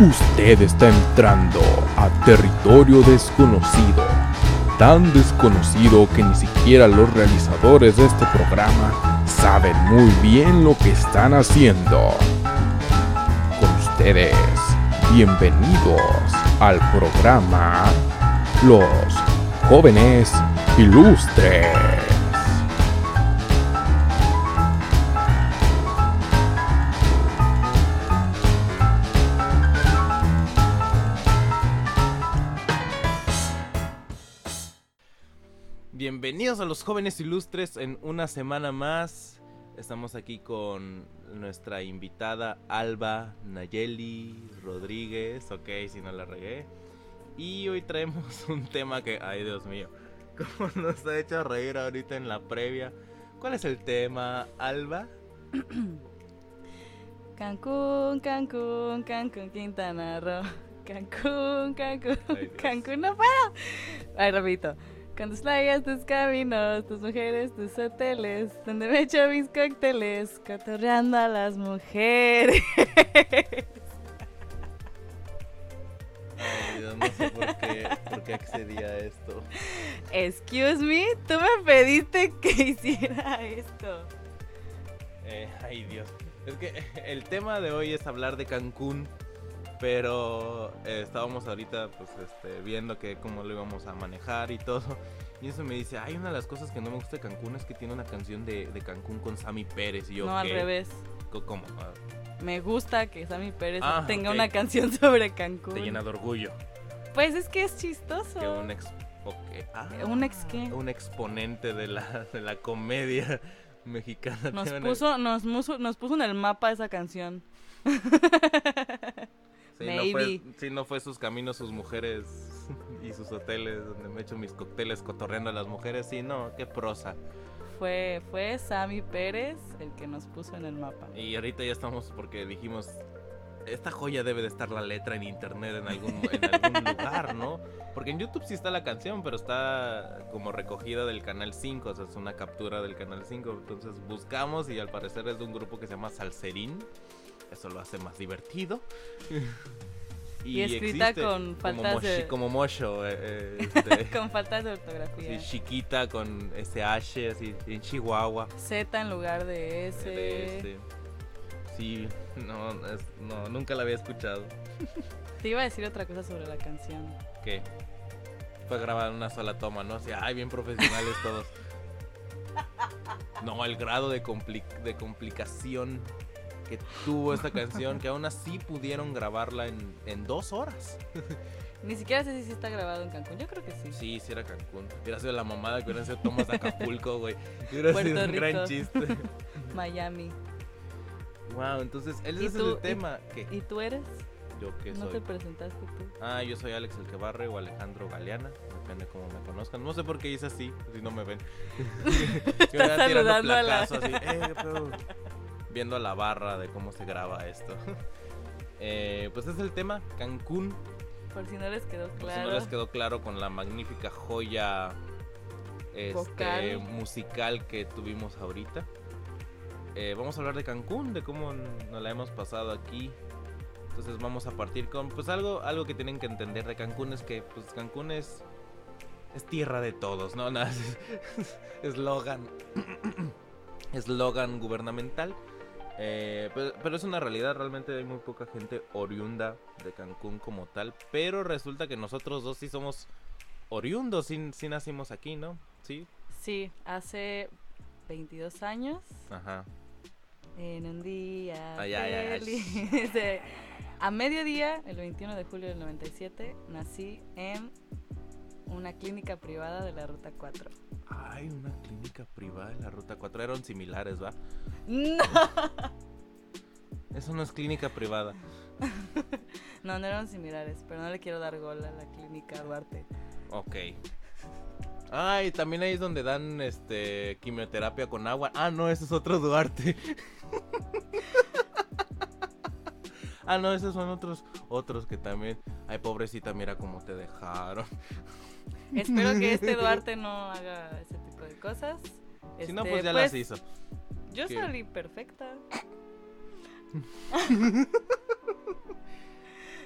Usted está entrando a territorio desconocido, tan desconocido que ni siquiera los realizadores de este programa saben muy bien lo que están haciendo. Con ustedes, bienvenidos al programa Los Jóvenes Ilustres. Bienvenidos a los jóvenes ilustres en una semana más. Estamos aquí con nuestra invitada Alba Nayeli Rodríguez, ok, si no la regué. Y hoy traemos un tema que, ay Dios mío, como nos ha hecho reír ahorita en la previa. ¿Cuál es el tema, Alba? Cancún, Cancún, Cancún, Quintana Roo. Cancún, Cancún, Cancún, no puedo. Ay, repito. Con tus playas, tus caminos, tus mujeres, tus hoteles, donde me echo mis cócteles, cotorreando a las mujeres. Ay, no sé por qué, por qué accedí a esto. Excuse me, tú me pediste que hiciera esto. Eh, ay, Dios. Es que el tema de hoy es hablar de Cancún, pero eh, estábamos ahorita pues este, viendo que cómo lo íbamos a manejar y todo. Y eso me dice, hay una de las cosas que no me gusta de Cancún es que tiene una canción de, de Cancún con Sammy Pérez. Y yo, No, al revés. ¿Cómo? Ah, Me gusta que Sammy Pérez Ah, tenga una canción sobre Cancún. Te llena de orgullo. Pues es que es chistoso. Que un ex... ok, ah, ¿Un ex qué? Un exponente de la, de la comedia mexicana. Nos puso, nos, nos puso en el mapa esa canción. Sí, no Maybe. fue, sí, no fue sus caminos, sus mujeres y sus hoteles donde me echo mis cócteles cotorreando a las mujeres. Sí, no, qué prosa. Fue, fue Sammy Pérez el que nos puso en el mapa. Y ahorita ya estamos porque dijimos, esta joya debe de estar la letra en internet en algún, en algún lugar, ¿no? Porque en YouTube sí está la canción, pero está como recogida del canal 5, o sea, es una captura del canal 5. Entonces buscamos y al parecer es de un grupo que se llama Salserín. Eso lo hace más divertido. Y escrita con como faltas moshi- de- Como Mosho, eh, eh, este, Con faltas de ortografía. chiquita con SH, así en Chihuahua. Z en lugar de S. de este. Sí, no, es- no, nunca la había escuchado. Te iba a decir otra cosa sobre la canción. que fue grabada en una sola toma, ¿no? Así, ay, bien profesionales todos. No, el grado de, compli- de complicación que tuvo esta canción, que aún así pudieron grabarla en, en dos horas. Ni siquiera sé si está grabado en Cancún. Yo creo que sí. Sí, sí era Cancún. Hubiera sido la mamada que hubieran sido tomas de Acapulco, güey. Hubiera Puerto sido un gran chiste. Miami. Wow, entonces, ese ¿Y es tú- el tema. ¿Qué? ¿Y tú eres? ¿Yo qué ¿No soy? te presentaste tú? Ah, yo soy Alex el que barre o Alejandro Galeana, depende cómo me conozcan. No sé por qué hice así, si no me ven. Yo tirando saludando a la- así, "Eh, pedo". Viendo la barra de cómo se graba esto. Eh, pues es el tema, Cancún. Por si no les quedó Por claro. si no les quedó claro con la magnífica joya este, musical que tuvimos ahorita. Eh, vamos a hablar de Cancún, de cómo nos la hemos pasado aquí. Entonces vamos a partir con, pues algo, algo que tienen que entender de Cancún es que, pues Cancún es, es tierra de todos, ¿no? Nada, Eslogan, eslogan gubernamental. Eh, pero, pero es una realidad, realmente hay muy poca gente oriunda de Cancún como tal. Pero resulta que nosotros dos sí somos oriundos, sí, sí nacimos aquí, ¿no? Sí. Sí, hace 22 años. Ajá. En un día Ay, ay, ay. A mediodía, el 21 de julio del 97, nací en una clínica privada de la Ruta 4. Ay, una clínica privada en la ruta 4. Eran similares, ¿va? No, Eso no es clínica privada. no, no eran similares, pero no le quiero dar gol a la clínica Duarte. Ok. Ay, también ahí es donde dan este quimioterapia con agua. Ah, no, ese es otro Duarte. ah, no, esos son otros otros que también. Ay, pobrecita, mira cómo te dejaron. Espero que este Duarte no haga ese tipo de cosas. si no, Este, pues ya las hizo. Yo ¿Qué? salí perfecta.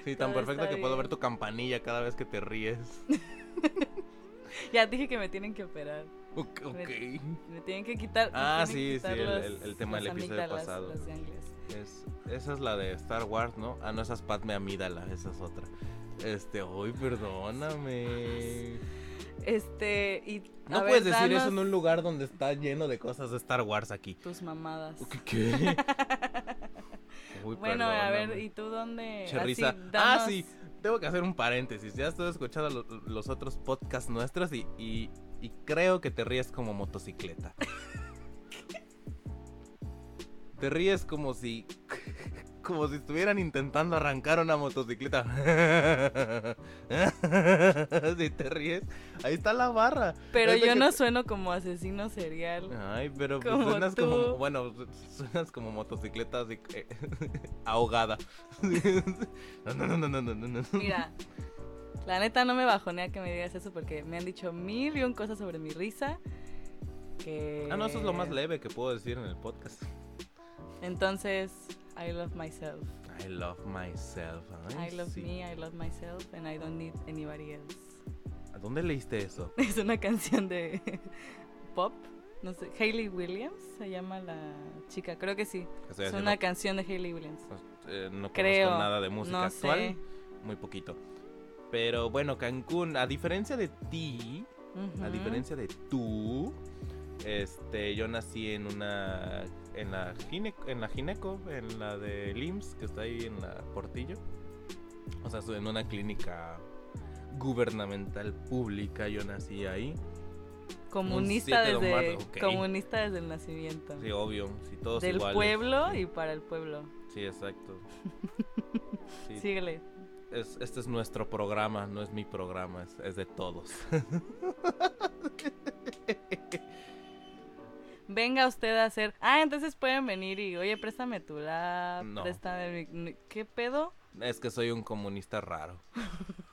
Sí, tan Todo perfecta que puedo ver tu campanilla cada vez que te ríes. Ya dije que me tienen que operar. Ok. Me tienen que quitar. Ah, sí, sí, quitar el- los- el- el tema del las episodio amígdalas, pasado. las ganglios. Es, esa es la de Star Wars, ¿no? Ah, no, esa es Padme Amídala, esa es otra. Este, uy, perdóname. Este, y. No ver, puedes decir eso en un lugar donde está lleno de cosas de Star Wars aquí. Tus mamadas. ¿Qué? Uy, Bueno, a ver. ¿y tú dónde? Así, Cherriza. ah, sí. Tengo que hacer un paréntesis. Ya estoy escuchando lo- los otros podcasts nuestros y, y, y creo que te ríes como motocicleta. te ríes como si. Como si estuvieran intentando arrancar una motocicleta. si te ríes, ahí está la barra. Pero Es yo que no sueno como asesino serial. Ay, pero pues suenas tú. como. Bueno, suenas como motocicleta así, eh, ahogada. no, no, no, no, no, no, no. Mira, la neta no me bajonea que me digas eso porque me han dicho mil y un cosas sobre mi risa. Que... Ah, no, eso es lo más leve que puedo decir en el podcast. Entonces, I love myself. I love myself. Ay, I love sí. me, I love myself, and I don't need anybody else. ¿A dónde leíste eso? Es una canción de pop. No sé, Hayley Williams se llama la chica, creo que sí. Es una canción de Hayley Williams. eh, no Creo. conozco nada de música no actual. sé. Muy poquito. Pero bueno, Cancún, a diferencia de ti, a diferencia de tú, este, yo nací en una, en la gine, en la gineco, en la de LIMS, que está ahí en la Portillo. O sea, en una clínica gubernamental pública, yo nací ahí. Comunista de desde, marzo, ok. comunista desde el nacimiento. Sí, obvio, sí, todos Del iguales. pueblo y para el pueblo. Sí, exacto. Sí, Síguele. es- este es nuestro programa, no es mi programa, es, es de todos. Venga usted a hacer. Ah, entonces pueden venir y, oye, préstame tu lap. No. Préstame mi- ¿Qué pedo? Es que soy un comunista raro.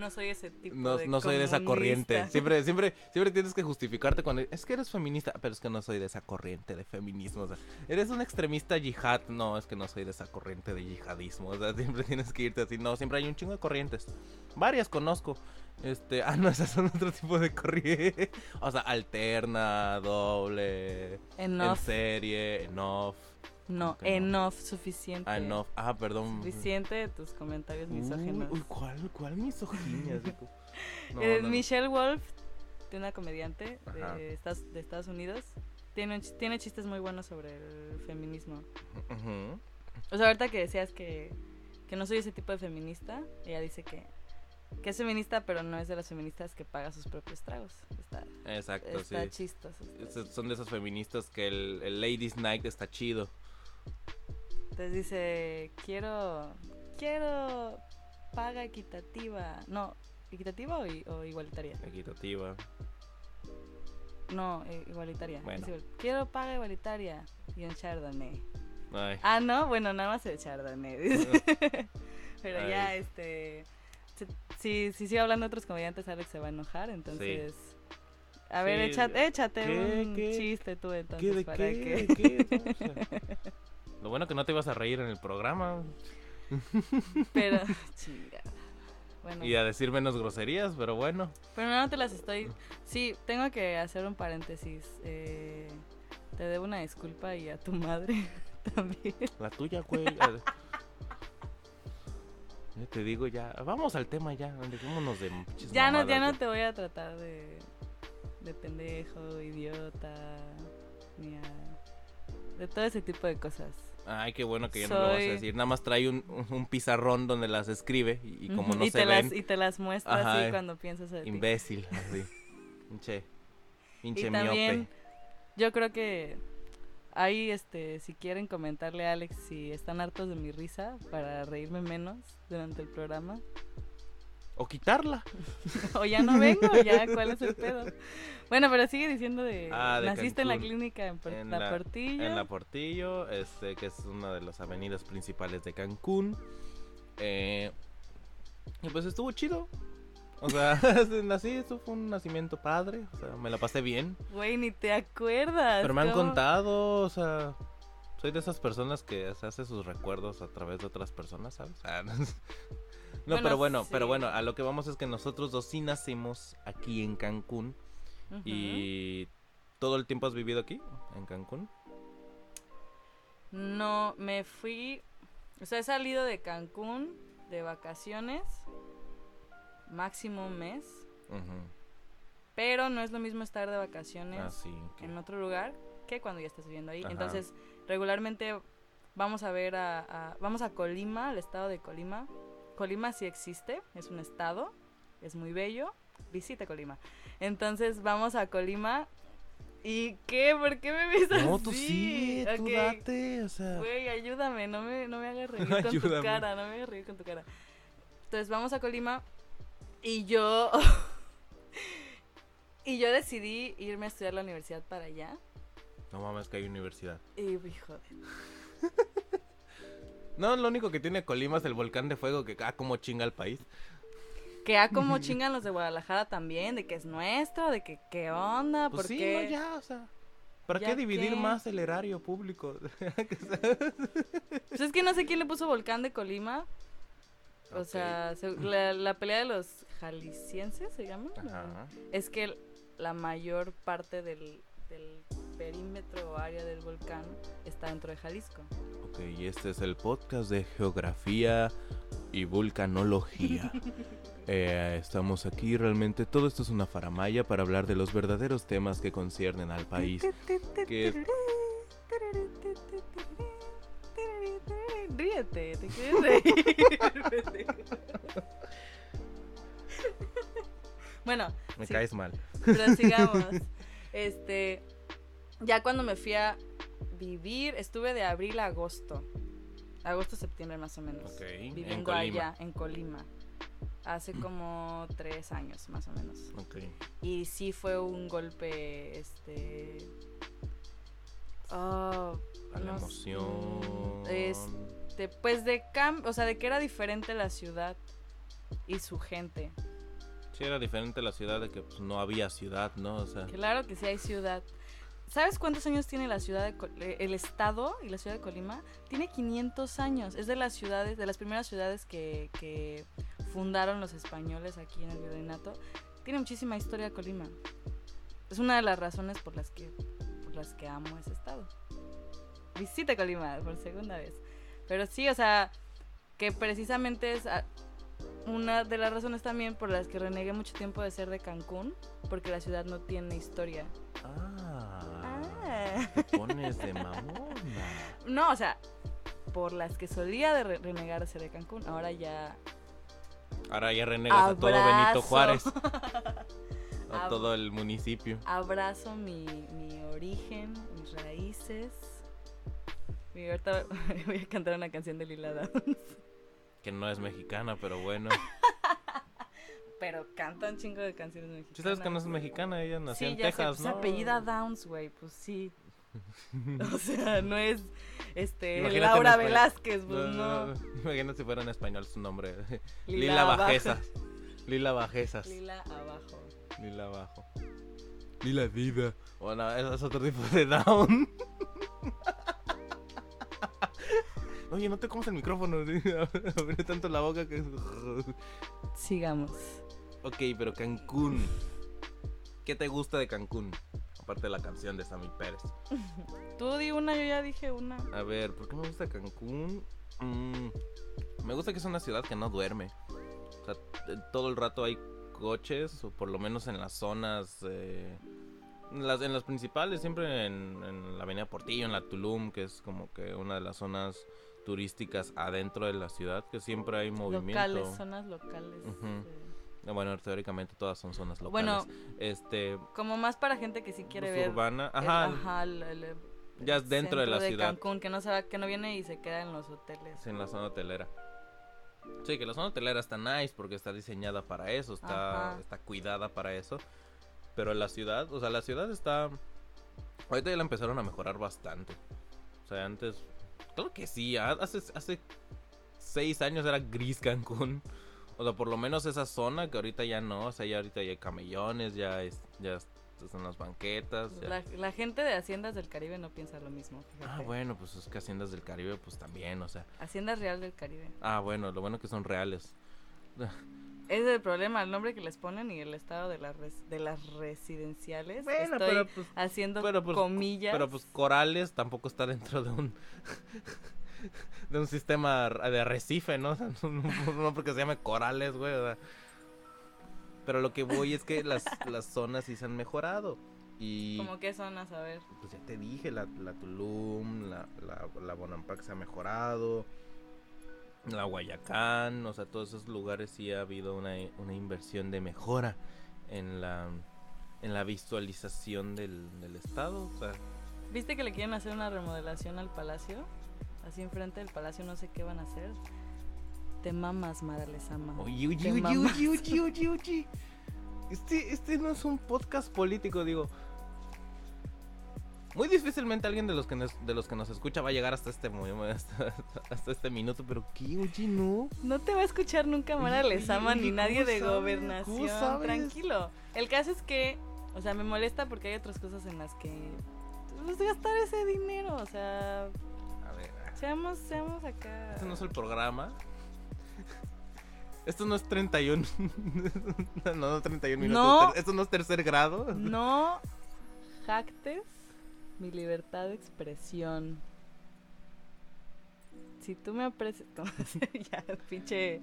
No soy ese tipo No, de no soy de esa corriente. Siempre, siempre, siempre tienes que justificarte cuando es que eres feminista, pero es que no soy de esa corriente de feminismo. O sea, eres un extremista yihad. No, es que no soy de esa corriente de yihadismo. O sea, siempre tienes que irte así. No, siempre hay un chingo de corrientes. Varias conozco. Este, ah, no, esas son otro tipo de corriente. O sea, alterna, doble, en Enough. serie, en off. No, enough, suficiente. Ah. Ah, perdón. Suficiente de tus comentarios Uy, misóginos. uy, ¿cuál, cuál misoginia? No, Eh, no, no. Michelle Wolf, de una comediante de Estados, de Estados Unidos, tiene, un ch- tiene chistes muy buenos sobre el feminismo. O sea, ahorita que decías que, que no soy ese tipo de feminista, ella dice que, que es feminista, pero no es de las feministas que paga sus propios tragos. Está, Exacto, está sí. chistoso. Son de esas feministas que el, el Ladies Night está chido. Entonces dice, quiero, quiero paga equitativa. No, ¿equitativa o, igualitaria? Equitativa. No, eh, igualitaria. Bueno. Quiero paga igualitaria y un chardonnay. Ay. Ah, no, bueno, nada más el chardonnay. dice. Pero ya, este... si- Si, si sigo hablando de otros comediantes, Alex se va a enojar, entonces... A ver, Sí, échate, échate ¿qué, un qué? chiste tú entonces ¿Qué para qué? que... Lo bueno que no te ibas a reír en el programa Pero, chingada. Bueno, y a decir menos groserías, pero bueno. pero no te las estoy... Sí, tengo que hacer un paréntesis. eh, te debo una disculpa y a tu madre también. La tuya, güey. te digo ya. Vamos al tema ya. Dejémonos de Ya no, ya no te voy a tratar de, de pendejo, idiota, ni a- de todo ese tipo de cosas. Ay, qué bueno que ya no lo vas a decir. Nada más trae un, un pizarrón donde las escribe y, y como no y se te ven, las, y te las muestro Ajá, así eh, cuando piensas en imbécil. Así. Pinche. Pinche Y miope. también, yo creo que ahí, este, si quieren comentarle a Alex si están hartos de mi risa para reírme menos durante el programa, O quitarla. o ya no vengo, ya, ¿cuál es el pedo? Bueno, pero sigue diciendo de, Ah, de naciste en la clínica en, Por- En la, la- Portillo. En la Portillo, este, que es una de las avenidas principales de Cancún. Eh, y pues estuvo chido. O sea, nací, eso fue un nacimiento padre. O sea, me la pasé bien. Güey, ni te acuerdas. Pero me han contado, o sea, soy de esas personas que se hace sus recuerdos a través de otras personas, ¿sabes? No, Bueno, pero bueno, sí. pero bueno, a lo que vamos es que nosotros dos sí nacimos aquí en Cancún y todo el tiempo has vivido aquí en Cancún. No, me fui. O sea, he salido de Cancún de vacaciones. Máximo un mes. Pero no es lo mismo estar de vacaciones Ah, sí. en otro lugar que cuando ya estás viviendo ahí. Ajá. Entonces, regularmente vamos a ver a, a- Vamos a Colima, al estado de Colima. Colima sí existe, es un estado, es muy bello. Visita Colima. Entonces, vamos a Colima. ¿Y qué? ¿Por qué me ves así? No, tú sí, tú date, o sea. Güey, ayúdame, no me, no me hagas reír con tu cara, no me hagas reír con tu cara. Entonces vamos a Colima y yo... y yo decidí irme a estudiar la universidad para allá. No mames que hay universidad. Y hijo de... No, lo único que tiene Colima es el volcán de fuego que ah, como chinga el país. Que a como chingan los de Guadalajara también, de que es nuestro, de que qué onda, Pues por sí, qué... no, ya, o sea. ¿Para ¿Ya qué dividir qué? más el erario público? Pues es que no sé quién le puso volcán de Colima. O sea, se- la, la pelea de los jaliscienses se llama. Ajá. es que la mayor parte del, del perímetro o área del volcán está dentro de Jalisco. Ok, y este es el podcast de geografía y vulcanología. Eh, estamos aquí, realmente todo esto es una faramaya para hablar de los verdaderos temas que conciernen al país. Que es- Ríete, te quieres reír. bueno, Me Sí. caes mal. pero sigamos. Este, ya cuando me fui a vivir, estuve de abril a agosto. Agosto, septiembre más o menos. Ok, en Viviendo allá, en Colima. Hace como tres años más o menos. Ok. Y sí fue un golpe, este... ah, A la no emoción. este, pues de cam o sea, de que era diferente la ciudad y su gente. Sí, era diferente la ciudad de que pues, no había ciudad, ¿no? O sea, Claro que sí hay ciudad. ¿Sabes cuántos años tiene la ciudad de eh, el estado y la ciudad de Colima? Tiene 500 años. Es de las ciudades, de las primeras ciudades que, que fundaron los españoles aquí en el virreinato. Tiene muchísima historia Colima. Es una de las razones por las que por las que amo ese estado. Visita Colima por segunda vez. Pero sí, o sea, que precisamente es ah, una de las razones también por las que renegué mucho tiempo de ser de Cancún, porque la ciudad no tiene historia. Ah. Te pones de mamona. No, o sea, por las que solía de re- renegar de ser de Cancún, ahora ya Ahora ya renegas a todo Benito. Juárez. A todo el municipio. abrazo mi, mi origen, mis raíces. Y ahorita voy a cantar una canción de Lila Downs, Que no es mexicana, pero bueno. pero canta un chingo de canciones mexicanas. ¿Sí sabes que no es mexicana? Ella nació Sí, en ya sé, Texas, pues, ¿no? apellida Downs, güey, pues sí. O sea, no es este Imagínate Laura. Velázquez, pues No, no. Imagina si fuera en español su nombre. Lila Lila. Bajezas. Lila Bajezas. Lila abajo. Lila abajo. Lila vida. Bueno, eso es otro tipo de down. Oye, no te comas el micrófono. Abre tanto la boca que... Sigamos. Ok, pero Cancún. ¿Qué te gusta de Cancún? Aparte de la canción de Sammy Pérez. Tú di una, yo ya dije una. A ver, ¿por qué me gusta Cancún? Mm, me gusta que es una ciudad que no duerme. O sea, todo el rato hay coches, o por lo menos en las zonas, eh, en, las, en las principales, siempre en, en la Avenida Portillo, en la Tulum, que es como que una de las zonas turísticas adentro de la ciudad, que siempre hay movimiento. Locales, zonas locales. Bueno, teóricamente todas son zonas locales. Bueno, este, como más para gente que sí quiere ver. urbana, el- ajá, el- el- ya es dentro de la ciudad. Cancún, que no sabe, que no viene y se queda en los hoteles. Sí, en la zona hotelera. Sí, que la zona hotelera está nice porque está diseñada para eso, está, Ajá. está cuidada para eso. Pero la ciudad, o sea, la ciudad está... Ahorita ya la empezaron a mejorar bastante. O sea, antes... Claro que sí, ha- hace, hace seis años era gris Cancún. O sea, por lo menos esa zona que ahorita ya no. O sea, ya ahorita ya hay camellones, ya, es, ya están las banquetas. ya- La, la gente de Haciendas del Caribe no piensa lo mismo. Ah, bueno, pues es que Haciendas del Caribe, pues también, o sea... Haciendas Real del Caribe. Ah, bueno, lo bueno que son reales. Ese es el problema, el nombre que les ponen y el estado de las, de las residenciales. Bueno, Estoy pero pues, haciendo pero, pues, comillas. pero pues Corales tampoco está dentro de un de un sistema de arrecife, ¿no? O sea, no, porque se llame Corales, güey. o sea. Pero lo que voy es que las, las zonas sí se han mejorado. Y ¿Cómo qué zonas? A ver. pues ya te dije, la, la Tulum, la, la, la Bonampak se ha mejorado, la Guayacán, o sea, todos esos lugares sí ha habido una, una inversión de mejora en la, en la visualización del, del estado. O sea, ¿Viste que le quieren hacer una remodelación al palacio? Así enfrente del palacio no sé qué van a hacer. Te mamas, Mara Lezama. oye, oye, oye, oye, oye, oye, oye. Este, este no es un podcast político, digo. Muy difícilmente alguien de los que nos, de los que nos escucha va a llegar hasta este hasta, hasta este minuto, pero qué, oye, no. No te va a escuchar nunca Mara Lezama ni ¿cómo nadie de sabes? ¿Cómo gobernación. Tranquilo. El caso es que, o sea, me molesta porque hay otras cosas en las que pues gastar ese dinero, o sea, seamos seamos acá. este no es el programa. Esto no es 31. no, no 31 minutos. No. Esto no es tercer grado. No jactes mi libertad de expresión. Si tú me aprecias. ¿cómo se- ya, pinche,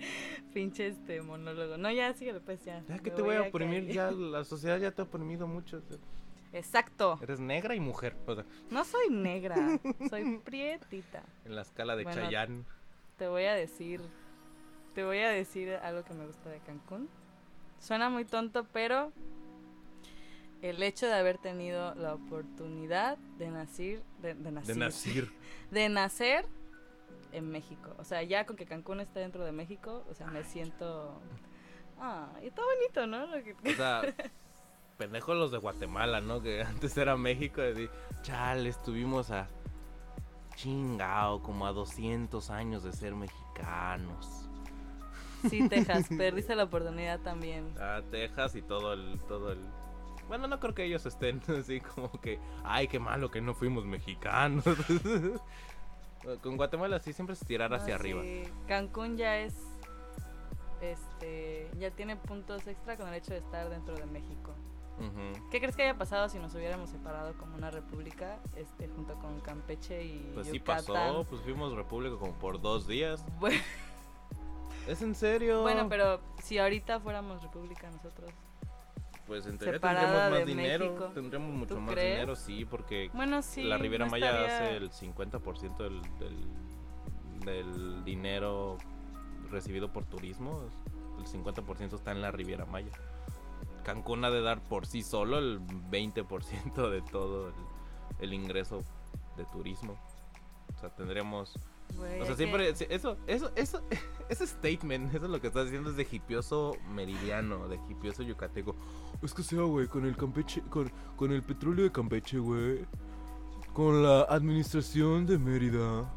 pinche este monólogo. No, ya, síguelo, pues ya. Ya que te voy a caer. oprimir, ya la sociedad ya te ha oprimido mucho. Exacto. Eres negra y mujer. O sea, No soy negra, soy prietita. en la escala de Bueno, Chayanne. Te voy a decir. Te voy a decir algo que me gusta de Cancún. Suena muy tonto, pero el hecho de haber tenido la oportunidad de nacer, de, de nacer, De nacer. de nacer en México. O sea, ya con que Cancún está dentro de México, o sea, me siento. Ah, y está bonito, ¿no? Lo que- O sea, pendejos los de Guatemala, ¿no? Que antes era México. Di, chale, estuvimos a chingao, como a 200 años de ser mexicanos. Sí, Texas, perdiste la oportunidad también. A Texas y todo el, todo el. Bueno, no creo que ellos estén así como que, ay, qué malo que no fuimos mexicanos. Con Guatemala sí siempre es tirar hacia No, arriba. sí, Cancún ya es. Este. Ya tiene puntos extra con el hecho de estar dentro de México. ¿Qué crees que haya pasado si nos hubiéramos separado como una república este, junto con Campeche y Pues sí pasó, pues fuimos república como por dos días. Bueno, ¿Es en serio? bueno, pero si ahorita fuéramos república nosotros. Pues en teoría tendremos más dinero. México. Tendremos mucho ¿Tú más crees? dinero, sí, porque Bueno, sí. la Riviera no Maya estaría- hace el 50% del, del, del dinero recibido por turismo. El 50% está en la Riviera Maya. Cancún ha de dar por sí solo el 20% de todo el, el ingreso de turismo. O sea, tendremos o sea, siempre, que- eso, eso, eso, ese statement, eso es lo que estás diciendo es de hipioso meridiano, de hipioso yucateco. Es que sea, güey, con el Campeche, con, con el petróleo de Campeche, güey, con la administración de Mérida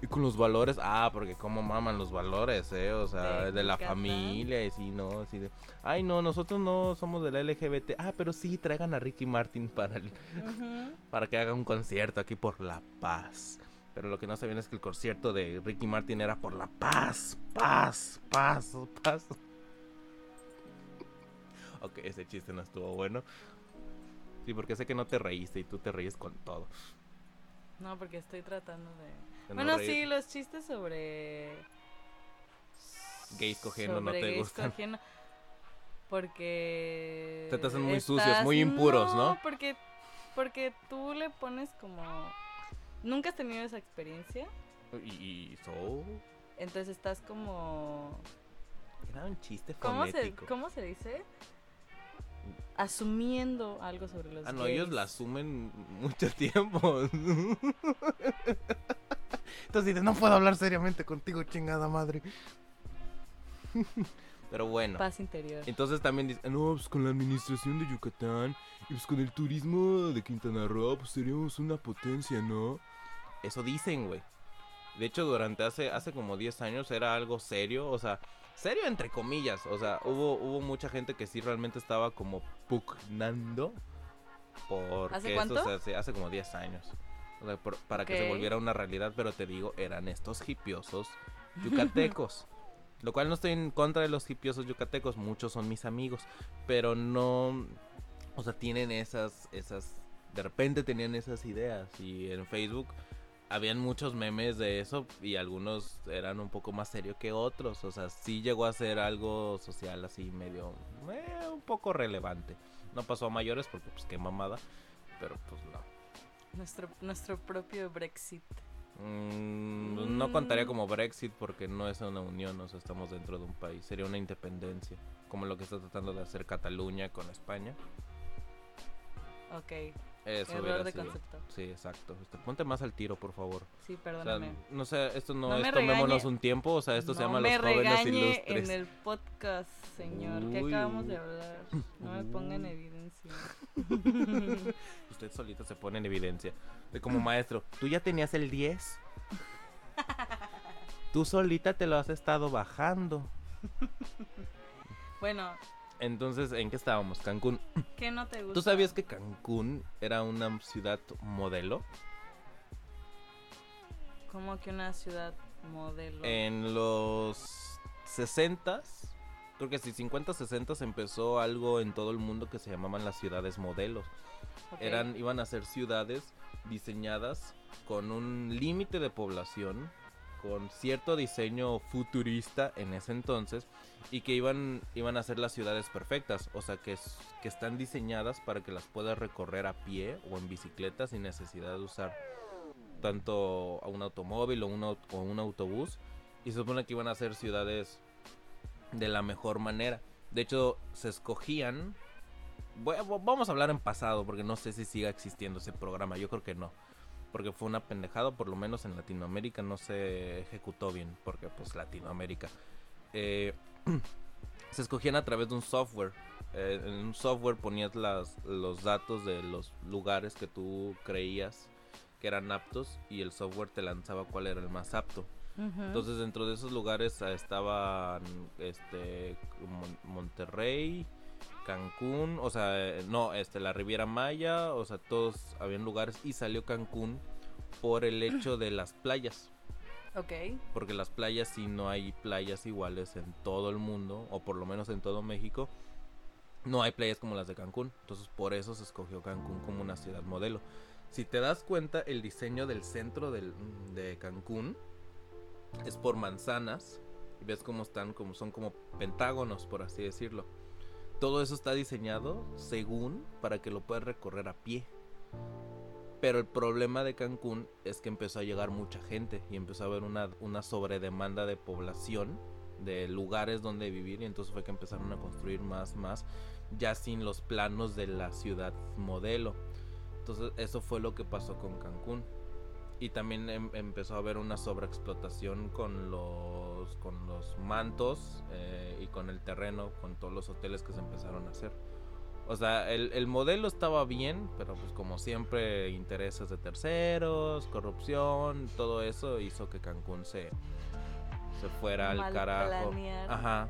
y con los valores, ah, porque cómo maman los valores, eh, o sea, De de, la familia y sí, no, así de, ay, no, nosotros no somos de la LGBT, ah, pero sí, traigan a Ricky Martin para el, para que haga un concierto aquí por La Paz. Pero lo que no sabían es que el concierto de Ricky Martin era por la paz, paz, paz, paz. Ok, ese chiste no estuvo bueno. Sí, porque sé que no te reíste y tú te reíes con todo. No, porque estoy tratando de. De no bueno, reír. sí, los chistes sobre. Gays cogiendo no te gays gustan. cogiendo, porque. Te hacen muy sucios, muy impuros, ¿no? porque, porque tú le pones como. Nunca has tenido esa experiencia. Y, y so, Entonces estás como. era un chiste ¿Cómo se, fonético. ¿Cómo se dice? Asumiendo algo sobre los Ah, no, gays. ellos la asumen mucho tiempo. Entonces dices, no puedo hablar seriamente contigo, chingada madre. Pero bueno. Paz interior. Entonces también dicen, no, pues con la administración de Yucatán y pues con el turismo de Quintana Roo, pues seríamos una potencia, ¿no? Eso dicen, güey. De hecho, durante hace, hace como 10 años era algo serio, o sea, serio entre comillas. O sea, hubo, hubo mucha gente que sí realmente estaba como pugnando por ¿Hace cuánto? esto se hace, hace como 10 años. O sea, por- para que se volviera una realidad, pero te digo, eran estos hipiosos yucatecos. Lo cual no estoy en contra de los hipiosos yucatecos, muchos son mis amigos, pero no, o sea, tienen esas, esas, de repente tenían esas ideas y en Facebook habían muchos memes de eso y algunos eran un poco más serios que otros, o sea, sí llegó a ser algo social así medio, eh, un poco relevante. No pasó a mayores porque pues qué mamada, pero pues no. Nuestro, nuestro propio Brexit. Mm, no contaría como Brexit porque no es una unión, o sea, estamos dentro de un país, sería una independencia, como lo que está tratando de hacer Cataluña con España. Ok. Eso Error de sido. concepto. Sí, exacto. Este, ponte más al tiro, por favor. Sí, O sea, perdóname. no sé, esto no, No es tomémonos un tiempo, o sea, esto se llama Los Jóvenes Ilustres. en el podcast, señor. que Uy, acabamos uy. de hablar? No me ponga en evidencia. Usted solito se pone en evidencia. De como maestro, ¿tú ya tenías el 10? Tú solita te lo has estado bajando. bueno, Entonces, ¿en qué estábamos? Cancún. ¿qué no te gusta? ¿Tú sabías que Cancún era una ciudad modelo? Como que una ciudad modelo. En los 60s, creo que sí, 50, 60 empezó algo en todo el mundo que se llamaban las ciudades modelos. Eran, iban a ser ciudades diseñadas con un límite de población, con cierto diseño futurista en ese entonces, y que iban, iban a ser las ciudades perfectas, o sea que, que están diseñadas para que las puedas recorrer a pie o en bicicleta sin necesidad de usar tanto a un automóvil o un, autobús, y se supone que iban a ser ciudades de la mejor manera. De hecho, se escogían Voy vamos a hablar en pasado porque no sé si siga existiendo ese programa. Yo creo que no. Porque fue una pendejada, por lo menos en Latinoamérica no se ejecutó bien. Porque pues Latinoamérica. Eh, se escogían a través de un software. Eh, en un software ponías las, los datos de los lugares que tú creías que eran aptos y el software te lanzaba cuál era el más apto. Entonces dentro de esos lugares ah, estaban este Mon- Monterrey, Cancún, o sea, no, este la Riviera Maya, o sea, todos habían lugares y salió Cancún por el hecho de las playas, Ok. porque las playas si no hay playas iguales en todo el mundo o por lo menos en todo México. No hay playas como las de Cancún, entonces por eso se escogió Cancún como una ciudad modelo. Si te das cuenta, el diseño del centro del- de Cancún es por manzanas y ves cómo están, como son como pentágonos, por así decirlo. Todo eso está diseñado según para que lo puedas recorrer a pie. Pero el problema de Cancún es que empezó a llegar mucha gente y empezó a haber una, una sobredemanda de población, de lugares donde vivir y entonces fue que empezaron a construir más, más, ya sin los planos de la ciudad modelo. Entonces eso fue lo que pasó con Cancún. Y también em- empezó a haber una sobreexplotación con los, con los mantos eh, y con el terreno, con todos los hoteles que se empezaron a hacer. O sea, el, el modelo estaba bien, pero pues como siempre, intereses de terceros, corrupción, todo eso hizo que Cancún se, se fuera al carajo. planear. Ajá.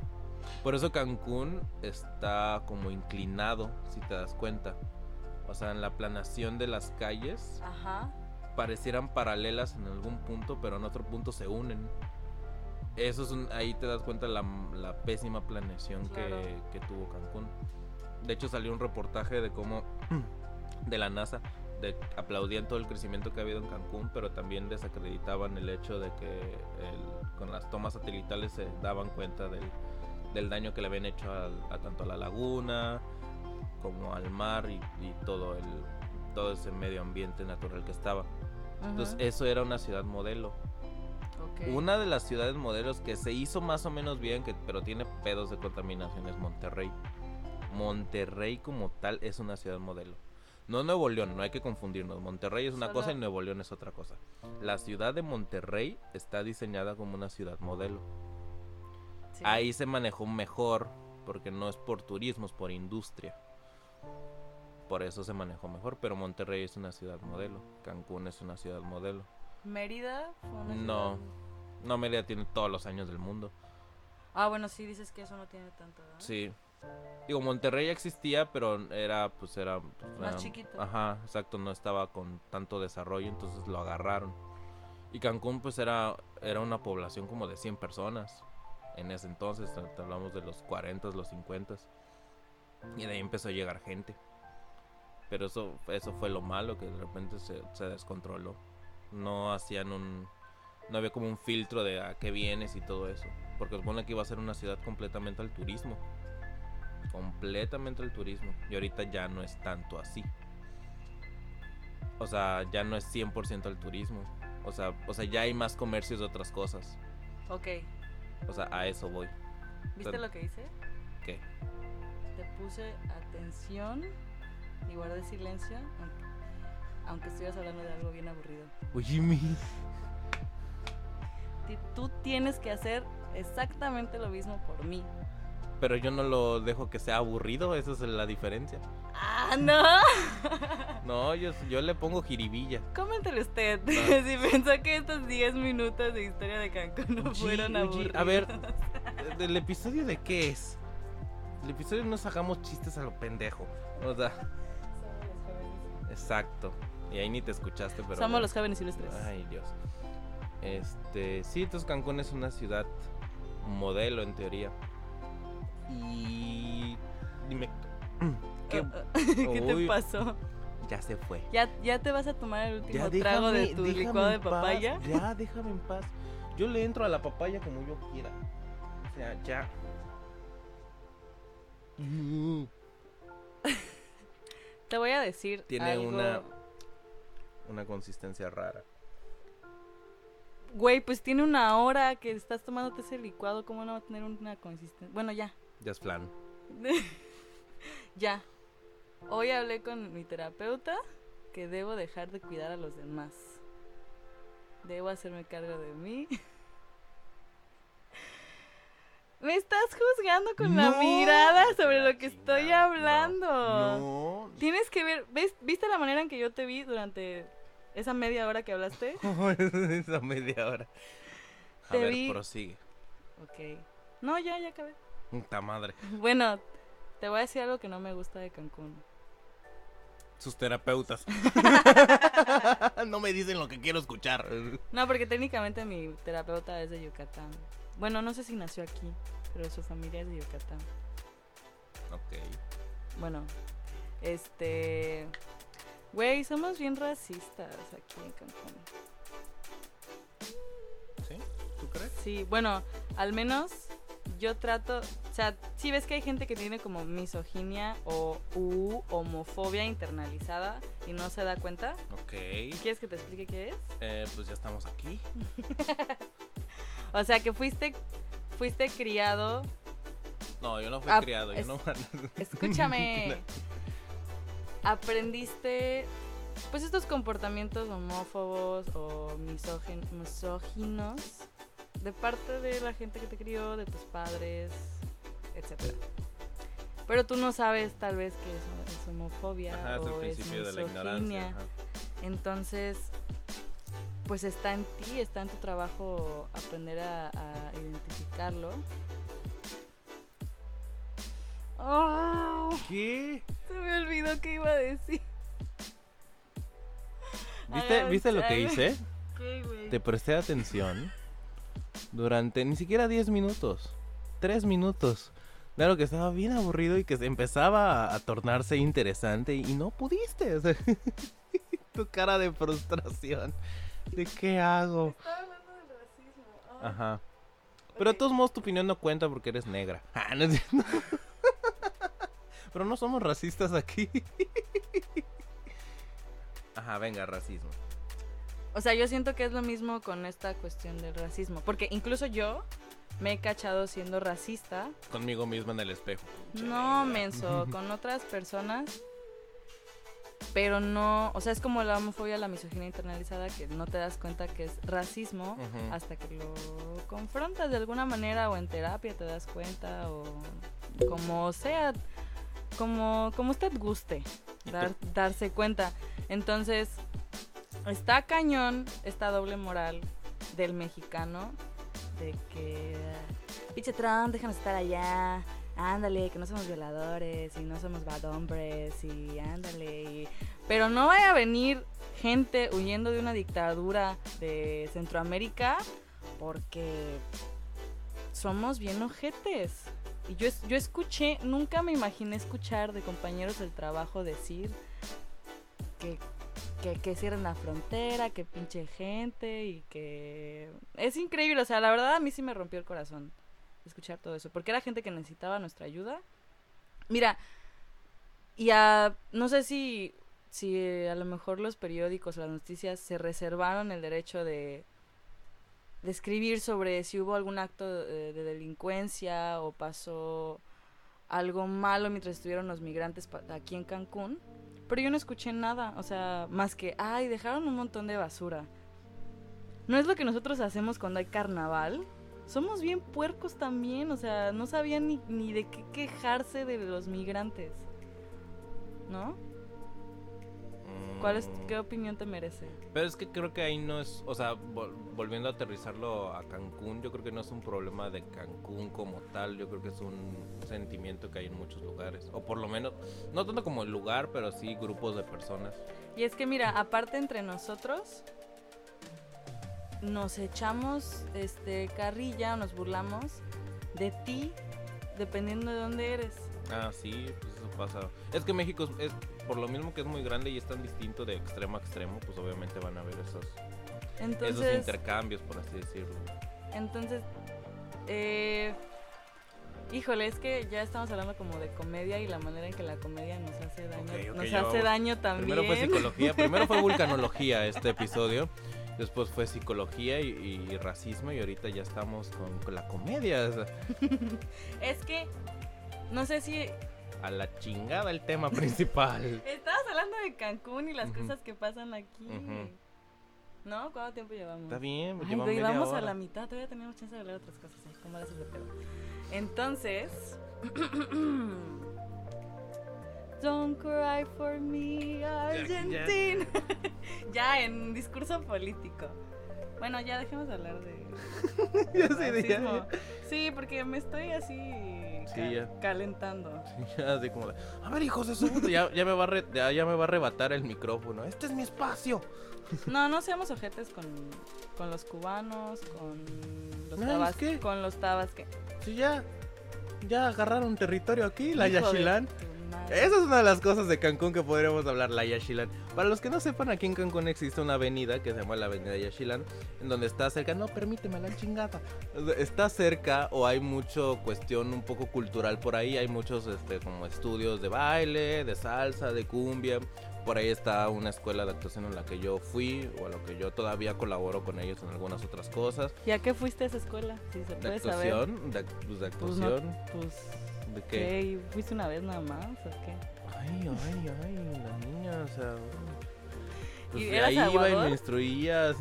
Por eso Cancún está como inclinado, si te das cuenta. O sea, en la planación de las calles Ajá. Parecieran paralelas en algún punto, pero en otro punto se unen. Eso es un- ahí te das cuenta la, la pésima planeación que, Claro. que tuvo Cancún. De hecho salió un reportaje de cómo de la NASA de, aplaudían todo el crecimiento que ha habido en Cancún, pero también desacreditaban el hecho de que el- con las tomas satelitales se daban cuenta del, del daño que le habían hecho a, tanto a la laguna como al mar y, y todo el todo ese medio ambiente natural que estaba. Entonces eso era una ciudad modelo. Ok. Una de las ciudades modelos que se hizo más o menos bien, que, pero tiene pedos de contaminación, es Monterrey. Monterrey como tal es una ciudad modelo. No Nuevo León, no hay que confundirnos. Monterrey es una Solo- cosa y Nuevo León es otra cosa. La ciudad de Monterrey está diseñada como una ciudad modelo. Sí. Ahí se manejó mejor porque no es por turismo, es por industria. Por eso se manejó mejor, pero Monterrey es una ciudad modelo. Cancún es una ciudad modelo. Mérida fue una No. ciudad- No, Mérida tiene todos los años del mundo. Ah, bueno, sí dices que eso no tiene tanto, ¿verdad? Sí. Digo, Monterrey ya existía, pero era, pues era... pues, Más era- chiquito. Ajá, exacto, no estaba con tanto desarrollo, entonces lo agarraron. Y Cancún, pues era, era una población como de 100 personas. en ese entonces, hablamos de los 40, los 50. Y de ahí empezó a llegar gente. Pero eso, eso fue lo malo, que de repente se, se descontroló. No hacían un... No había como un filtro de a qué vienes y todo eso. Porque supone que iba a ser una ciudad completamente al turismo. Completamente al turismo. Y ahorita ya no es tanto así. O sea, ya no es 100% al turismo. O sea, o sea, ya hay más comercios de otras cosas. Ok. O sea, a eso voy. ¿Viste lo que hice? ¿Qué? Te puse atención y guardé silencio, aunque, aunque estuvieras hablando de algo bien aburrido. Oye, mi. Tú tienes que hacer exactamente lo mismo por mí. Pero yo no lo dejo que sea aburrido, esa es la diferencia. ¡Ah, no! No, yo, yo le pongo jiribilla. Coméntale usted No. si pensó que estos 10 minutos de historia de Cancún no fueron oye, aburridos. a ver, ¿del episodio de qué es? El episodio no sacamos chistes a lo pendejo. O sea, exacto. Y ahí ni te escuchaste, pero. Somos bueno. los jóvenes ilustres. Ay, Dios. Este, sí, entonces Cancún es una ciudad modelo en teoría. Y dime ¿qué? Ah, ah, ¿Qué te pasó? ya se fue. ¿Ya, ¿Ya te vas a tomar el último Ya trago de tu licuado de paz, papaya? Ya, déjame en paz. Yo le entro a la papaya como yo quiera. O sea, ya. Te voy a decir Tiene algo. una una consistencia rara. Güey, pues tiene una hora que estás tomándote ese licuado, ¿cómo no va a tener una consistencia? Bueno, ya. Ya es flan. ya. Hoy hablé con mi terapeuta que debo dejar de cuidar a los demás. Debo hacerme cargo de mí. Me estás juzgando con la mirada sobre lo que estoy hablando. No. Tienes que ver, ¿ves, ¿viste la manera en que yo te vi durante esa media hora que hablaste? no. Esa media hora. A Te ver, vi- prosigue. Ok. No, ya, ya acabé. Puta madre. Bueno, te voy a decir algo que no me gusta de Cancún. Sus terapeutas. no me dicen lo que quiero escuchar. No, porque técnicamente mi terapeuta es de Yucatán. Bueno, no sé si nació aquí, pero su familia es de Yucatán. Ok. Bueno, este... Güey, somos bien racistas aquí en Cancún. ¿Sí? ¿Tú crees? Sí, bueno, al menos yo trato, o sea, si ves que hay gente que tiene como misoginia o u homofobia internalizada y no se da cuenta. Ok. ¿Quieres que te explique qué es? Eh, pues ya estamos aquí. O sea, que fuiste fuiste criado, No, yo no fui criado. Yo no. escúchame. aprendiste pues estos comportamientos homófobos o misógin- misóginos de parte de la gente que te crió, de tus padres, etcétera. Pero tú no sabes tal vez que es, es homofobia Ajá, es el o es principio de la misoginia. ignorancia. ajá. Entonces, pues está en ti, está en tu trabajo aprender a, a identificarlo. ¡Oh! ¿Qué? Se me olvidó qué iba a decir. ¿Viste, Ay, ¿viste lo que hice? ¿Qué, güey? Te presté atención durante ni siquiera 10 minutos. 3 minutos. Claro que estaba bien aburrido y que se empezaba a, a tornarse interesante y, no pudiste. tu cara de frustración. ¿De qué hago? Estaba hablando del racismo. Ah. Ajá. Pero de todos modos tu opinión no cuenta porque eres negra. Ah, no es cierto. Pero no somos racistas aquí. Ajá, venga, racismo. O sea, yo siento que es lo mismo con esta cuestión del racismo. Porque incluso yo me he cachado siendo racista. Conmigo mismo en el espejo. No, menso, con otras personas. Pero no, o sea, es como la homofobia, la misoginia internalizada, que no te das cuenta que es racismo hasta que lo confrontas de alguna manera o en terapia te das cuenta o como sea, como, como usted guste darse cuenta. Entonces, está cañón esta doble moral del mexicano de que, pinche Trump, déjanos estar allá. Ándale, que no somos violadores y no somos bad hombres y ándale. y- Pero no vaya a venir gente huyendo de una dictadura de Centroamérica porque somos bien ojetes. Y yo, yo escuché, nunca me imaginé escuchar de compañeros del trabajo decir que, que, que cierren la frontera, que pinche gente y que... Es increíble, o sea, la verdad a mí sí me rompió el corazón escuchar todo eso, porque era gente que necesitaba nuestra ayuda. Mira, y a, no sé si, si a lo mejor los periódicos las noticias se reservaron el derecho de, de escribir sobre si hubo algún acto de, de delincuencia o pasó algo malo mientras estuvieron los migrantes aquí en Cancún. Pero yo no escuché nada, o sea, más que, ay, dejaron un montón de basura. No es lo que nosotros hacemos cuando hay carnaval. Somos bien puercos también, o sea, no sabían ni, ni de qué quejarse de los migrantes. ¿No? ¿Cuál es, ¿Qué opinión te merece? Pero es que creo que ahí no es, o sea, vol- volviendo a aterrizarlo a Cancún, yo creo que no es un problema de Cancún como tal, yo creo que es un sentimiento que hay en muchos lugares, o por lo menos, no tanto como el lugar, pero sí grupos de personas. Y es que mira, aparte entre nosotros nos echamos este carrilla o nos burlamos de ti dependiendo de dónde eres. Ah, sí, pues eso pasa. Es que México es, es- por lo mismo que es muy grande y es tan distinto de extremo a extremo, pues obviamente van a haber esos, esos intercambios, por así decirlo. entonces eh, híjole, es que ya estamos hablando como de comedia y la manera en que la comedia nos hace daño, nos hace vamos. daño también. Primero fue psicología, primero fue vulcanología este episodio, después fue psicología y, y racismo y ahorita ya estamos con, con la comedia. o sea, Es que no sé si a la chingada el tema principal. estabas hablando de Cancún y las cosas que pasan aquí. ¿No? ¿Cuánto tiempo llevamos? Está bien, Ay, lleva güey, media vamos a la mitad, todavía tenemos chance de hablar de otras cosas, ¿eh? ¿Cómo le haces de pedo? Entonces... Don't cry for me, Argentina. Ya, en discurso político. Bueno, ya dejemos de hablar de, Ya de- ya- racismo. Sí, porque me estoy así Sí, ca- ya. calentando. Ya, así como de, a ver, hijos de su puta", ya, ya me va a re- ya, ya me va a arrebatar el micrófono. Este es mi espacio. No, no seamos ojetes con, con los cubanos, con los No, tabas, que- con los tabasque. Sí, ya, ya agarraron territorio aquí, la Hijo de. Esa es una de las cosas de Cancún que podríamos hablar, la Yaxchilán. Para los que no sepan, aquí en Cancún existe una avenida que se llama la Avenida Yaxchilán, en donde está cerca, no, permíteme la chingada. Está cerca o hay mucho cuestión un poco cultural por ahí, hay muchos este, como estudios de baile, de salsa, de cumbia. Por ahí está una escuela de actuación en la que yo fui o a lo que yo todavía colaboro con ellos en algunas otras cosas. ¿Y a qué fuiste a esa escuela? Si se De saber. actuación, de, pues, de Pues no, actuación, pues, de qué. ¿qué? ¿Fuiste una vez nada más o qué? Ay, ay, ay, la niña, o sea. Pues ¿Y ahí iba y me instruías.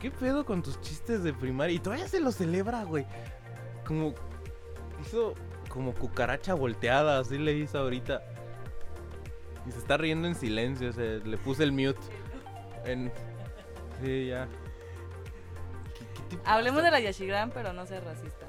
¿Qué pedo con tus chistes de primaria? Y todavía se lo celebra, güey. Como. Hizo como cucaracha volteada, así le hizo ahorita. Y se está riendo en silencio, o sea, le puse el mute. En... Sí, ya. ¿Qué- qué te Hablemos de la Yashigran, pero no seas racista.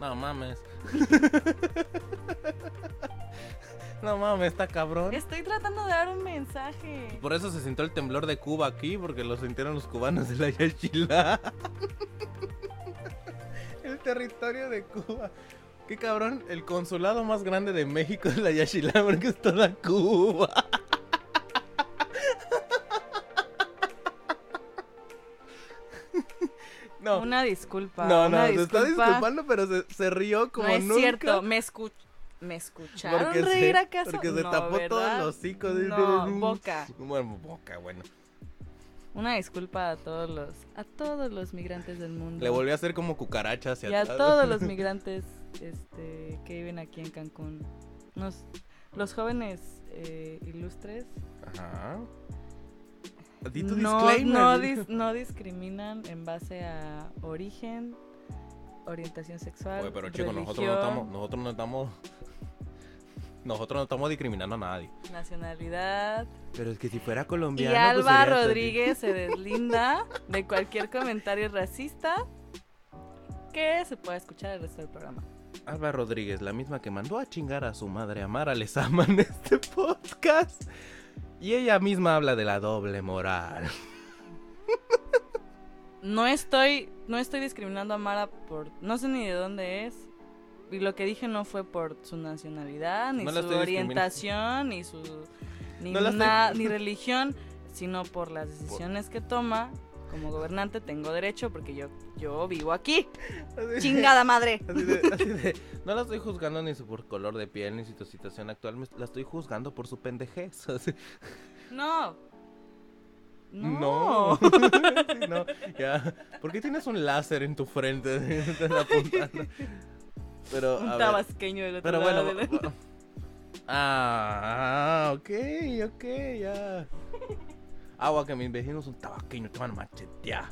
No mames. no mames, está cabrón. Estoy tratando de dar un mensaje. Por eso se sintió el temblor de Cuba aquí, porque lo sintieron los cubanos de la Yachilá. el territorio de Cuba. Qué cabrón, el consulado más grande de México es la Yachilá, porque es toda Cuba. No, Una disculpa. no, no, se está disculpa. disculpando, pero se, se rió como no es nunca. cierto, me, escu- ¿me escucharon Porque se- reír acaso? Porque se No, tapó todo ¿verdad? el hocico. No, boca. Bueno, boca, bueno. Una disculpa a todos los, a todos los migrantes del mundo. Le volvió a hacer como cucaracha hacia y a atrás. todos los migrantes este, que viven aquí en Cancún. Nos, los jóvenes eh, ilustres Ajá. Di tu no, disclaimer. no, dis- no discriminan en base a origen, orientación sexual. Oye, pero chicos, nosotros no estamos, nosotros no estamos, nosotros no estamos discriminando a nadie. nacionalidad. Pero es que si fuera Y colombiano, pues Alba Rodríguez se deslinda de cualquier comentario racista que se pueda escuchar el resto del programa. Alba Rodríguez, la misma que mandó a chingar a su madre Amara Lezama en este podcast. Y ella misma habla de la doble moral. no estoy, no estoy discriminando a Mara por, no sé ni de dónde es. Y lo que dije no fue por su nacionalidad, ni No su orientación, ni su, ni, No estoy- ni religión, sino por las decisiones que toma. Como gobernante tengo derecho porque yo, yo vivo aquí. Chingada madre. Así de- así de, no la estoy juzgando ni su por color de piel ni su situación actual, me- la estoy juzgando por su pendejez. así. No. No. No. Sí, no, ya. ¿Por qué tienes un láser en tu frente? Pero, Un tabasqueño del otro pero lado bueno. de la- Ah, ok, ok, ya. Agua que mis vecinos son tabasqueños, te van a machetear.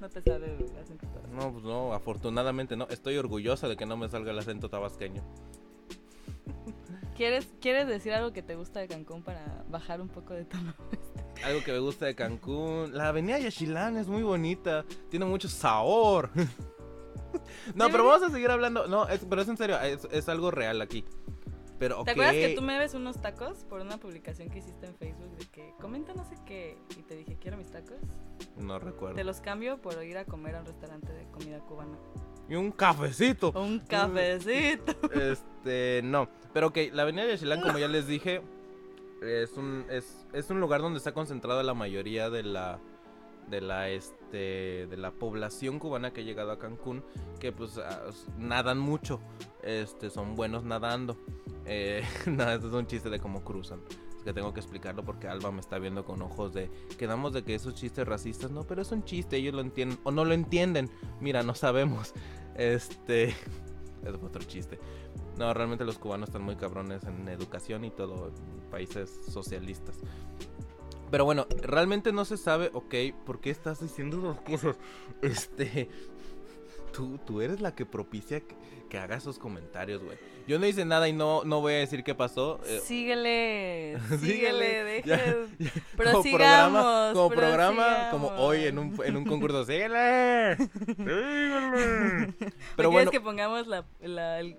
No te sale el acento tabasqueño. No, pues no, afortunadamente no. Estoy orgullosa de que no me salga el acento tabasqueño. ¿Quieres, ¿Quieres decir algo que te gusta de Cancún para bajar un poco de tono? Algo que me gusta de Cancún. La avenida Yaxchilán es muy bonita. Tiene mucho sabor. no, pero vamos a seguir hablando. No, es- pero es en serio. Es, es algo real aquí. Pero. ¿Te acuerdas que tú me debes unos tacos por una publicación que hiciste en Facebook de que comenta no sé qué y te dije quiero mis tacos? No recuerdo. Te los cambio por ir a comer a un restaurante de comida cubana. Y un cafecito. Un cafecito. Este, no. Pero ok, la avenida Yaxchilán, como ya les dije, es un, es, es un lugar donde está concentrada la mayoría de la de la este de la población cubana que ha llegado a Cancún que pues ah, nadan mucho este son buenos nadando eh, no esto es un chiste de cómo cruzan es que tengo que explicarlo porque Alba me está viendo con ojos de quedamos de que esos chistes racistas no pero es un chiste ellos lo entienden o no lo entienden mira no sabemos este eso fue otro chiste no, realmente los cubanos están muy cabrones en educación y todo, países socialistas. Pero bueno, realmente no se sabe, ok, por qué estás diciendo esas cosas. Este. Tú, tú eres la que propicia que, que haga esos comentarios, güey. Yo no hice nada y no, no voy a decir qué pasó. eh, Síguele, Síguele, deje. como programa, como programa, como hoy en un, en un concurso. ¡Síguele! ¡Síguele! ¿Me Pero quieres bueno, que pongamos la, la, el-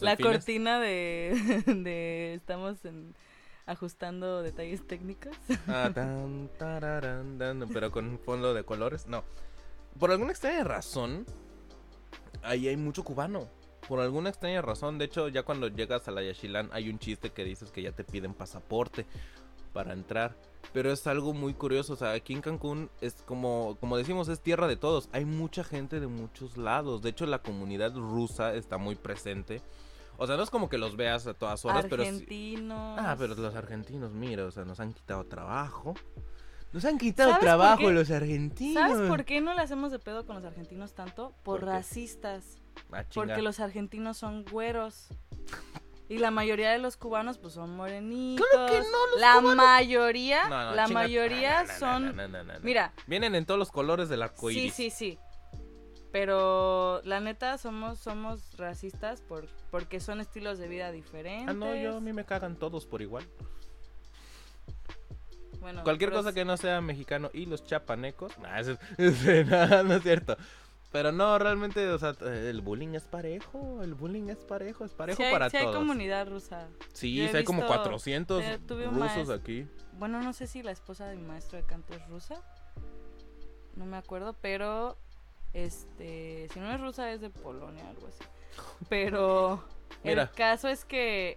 la cortina de, de estamos en, ajustando detalles técnicos? Ah, tan, tararán, dan, pero con fondo de colores. No. Por alguna extraña razón, ahí hay mucho cubano. Por alguna extraña razón. De hecho, ya cuando llegas a la Yaxchilán hay un chiste que dices que ya te piden pasaporte para entrar. Pero es algo muy curioso. O sea, aquí en Cancún es como, como decimos, es tierra de todos. Hay mucha gente de muchos lados. De hecho, la comunidad rusa está muy presente. O sea, no es como que los veas a todas horas, pero sí- Argentinos. Ah, pero los argentinos, mira, o sea, nos han quitado trabajo. Nos han quitado ¿Sabes por trabajo los argentinos. ¿Sabes por qué no le hacemos de pedo con los argentinos tanto? Por, racistas. Ah. Porque los argentinos son güeros. Y la mayoría de los cubanos pues son morenitos. Claro que no, los La cubanos- mayoría, No, no, la chinga. mayoría No, no, no, son no, no, no, no, no. Mira, Vienen en todos los colores del arco sí, iris. sí, sí. Pero la neta somos somos racistas por porque son estilos de vida diferentes. Ah, no, yo a mí me cagan todos por igual. Bueno, Cualquier pero cosa sí- que no sea mexicano y los chapanecos. Nah, eso no, no es cierto. Pero no, realmente, o sea, el bullying es parejo. El bullying es parejo, es parejo sí hay, para sí hay todos. comunidad rusa. Sí, sí hay como visto- 400 eh, tuve un rusos maestro- aquí. Bueno, no sé si la esposa de mi maestro de canto es rusa. No me acuerdo, pero este, si no es rusa es de Polonia, algo así. Pero Mira. el caso es que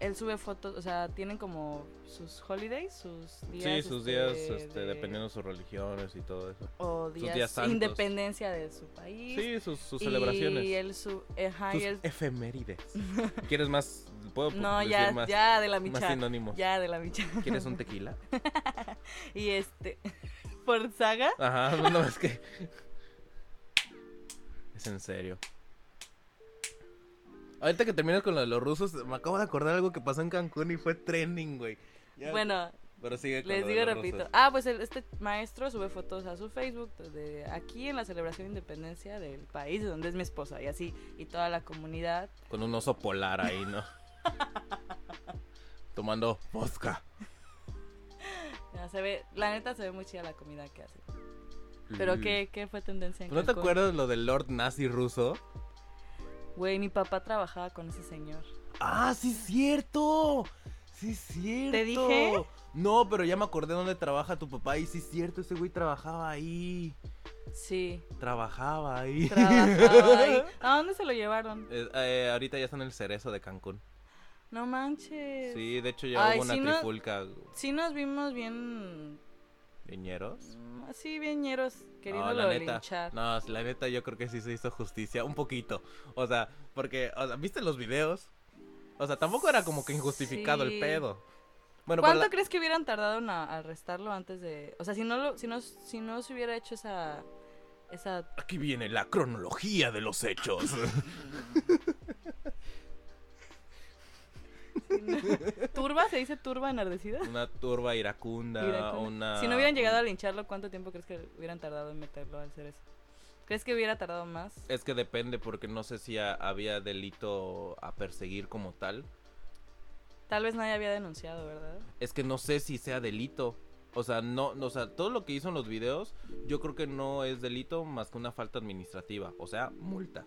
él sube fotos, o sea, tienen como sus holidays, sus días. Sí, sus días, este, este, de- dependiendo de sus religiones y todo eso. O días, días santos. independencia de su país. Sí, sus, sus Y celebraciones. él su, ajá, sus y él- efemérides. ¿Quieres más? ¿Puedo no, decir ya, más, ya de la más micha. sinónimos? Ya de la micha. ¿Quieres un tequila? y este, por saga, Ajá, no, es que... Es en serio. Ahorita que terminas con lo de los rusos, me acabo de acordar algo que pasó en Cancún y fue trending, güey. Ya- bueno, Pero sigue con Les lo de digo, los repito. rusos. Ah, pues el- este maestro sube fotos a su Facebook de aquí en la celebración de independencia del país, de donde es mi esposa, y así, y toda la comunidad. Con un oso polar ahí, ¿no? Tomando vodka. Ya se ve, la neta se ve muy chida la comida que hace. Pero. ¿qué, qué fue tendencia en ¿No te acuerdas lo del Lord Nazi ruso? Güey, mi papá trabajaba con ese señor. ¡Ah, sí es cierto! ¡Sí es cierto! ¿Te dije? No, pero ya me acordé dónde trabaja tu papá y sí es cierto, ese güey trabajaba ahí. Sí, trabajaba ahí. trabajaba ahí. ¿A dónde se lo llevaron? Eh, eh, ahorita ya está en el cerezo de Cancún. No manches. Sí, de hecho ya Ay, hubo una no- trifulca. Sí nos vimos bien... ¿Viñeros? mm, Así, bien ñeros, No, linchar. No, la neta yo creo que sí se hizo justicia. Un poquito. O sea, porque, o sea, ¿viste los videos? O sea, tampoco era como que injustificado Sí. el pedo. Bueno, pero ¿Cuánto la- crees que hubieran tardado en arrestarlo antes de...? O sea, si no, lo, si no, si no se hubiera hecho esa... Esa... Aquí viene la cronología de los hechos. ¿Turba? ¿Se dice turba enardecida? una turba iracunda, Iracunda. una... Si no hubieran llegado a lincharlo, ¿cuánto tiempo crees que hubieran tardado en meterlo al hacer eso? ¿Crees que hubiera tardado más? Es que depende porque no sé si ha- había delito a perseguir como tal. Tal vez nadie había denunciado, ¿verdad? Es que no sé si sea delito. O sea, no, no, o sea, todo lo que hizo en los videos, yo creo que no es delito más que una falta administrativa, o sea, multa.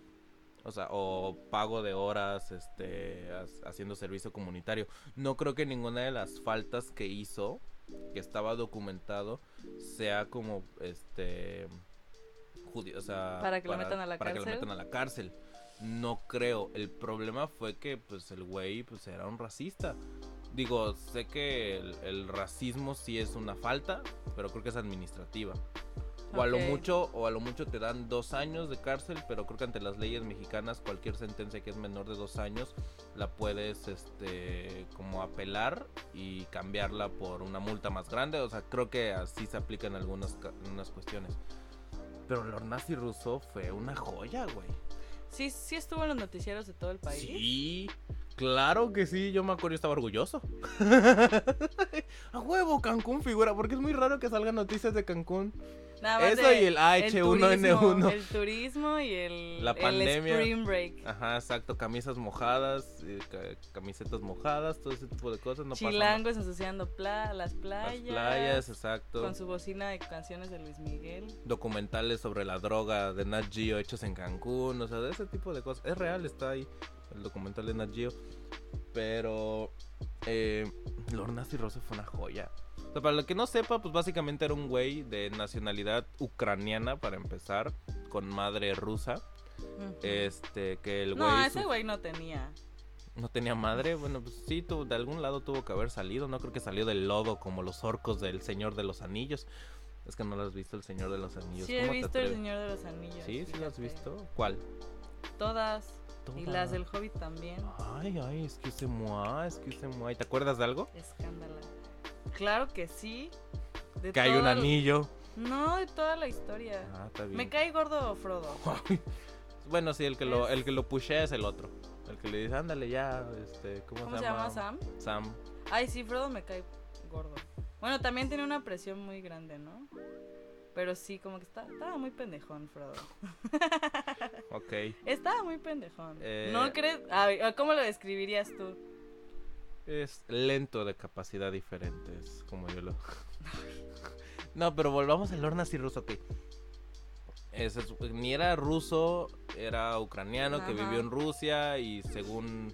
O sea, o pago de horas, este, ha- haciendo servicio comunitario. No creo que ninguna de las faltas que hizo, que estaba documentado, sea como, este, judi- o sea, Para que lo metan a la para que lo metan a la cárcel. No creo. El problema fue que, pues, el güey, pues, era un racista. Digo, sé que el, el racismo sí es una falta, pero creo que es administrativa. O a lo mucho, o a lo mucho te dan dos años de cárcel, pero creo que ante las leyes mexicanas cualquier sentencia que es menor de dos años la puedes, este, como apelar y cambiarla por una multa más grande. O sea, creo que así se aplica en algunas, en unas cuestiones. Pero Lornazi Russo fue una joya, güey. Sí, sí estuvo en los noticieros de todo el país. Sí, claro que sí, yo me acuerdo, yo estaba orgulloso. A huevo, Cancún figura, porque es muy raro que salgan noticias de Cancún. Nada más Eso de y el H1N1. turismo, El turismo y el, La el pandemia. spring break. Ajá, exacto, camisas mojadas, eh, ca- camisetas mojadas, todo ese tipo de cosas, no. Chilangos ensuciando pla- las Las playas. playas, exacto. Con su bocina de canciones de Luis Miguel. Documentales sobre la droga de Nat Geo hechos en Cancún, o sea, de ese tipo de cosas. Es real, está ahí el documental de Nat Geo. Pero eh, Lorna Cirrose fue una joya. O sea, para el que no sepa, pues básicamente era un güey de nacionalidad ucraniana para empezar, con madre rusa. Este, que el güey no, ese güey no tenía. no tenía madre. Bueno, pues sí, tu- de algún lado tuvo que haber salido. No creo que salió del lodo como los orcos del Señor de los Anillos. Es que no lo has visto, el Señor de los Anillos. Sí, he ¿Cómo te visto El? Señor de los Anillos. Sí, sí lo has visto. ¿Cuál? Todas. Y las del Hobbit también. Ay, ay, excuse-moi, excuse-moi. ¿Te acuerdas de algo? Escándala. Claro que sí. De Que hay un el- anillo. No, de toda la historia. Ah, está bien. Me cae gordo Frodo. bueno, sí, el que lo, el que lo pushea es el otro. El que le dice, ándale ya, este, ¿cómo, ¿Cómo se llama Sam? Sam. Ay, sí, Frodo me cae gordo. Bueno, también tiene una presión muy grande, ¿no? Pero sí, como que está, estaba muy pendejón, Frodo. Ok. Estaba muy pendejón. Eh, ¿No crees? A ver, ¿cómo lo describirías tú? Es lento de capacidad diferentes, como yo lo... no, pero volvamos al Lorna y ruso, ok. Ese es- ni era ruso, era ucraniano que vivió en Rusia y según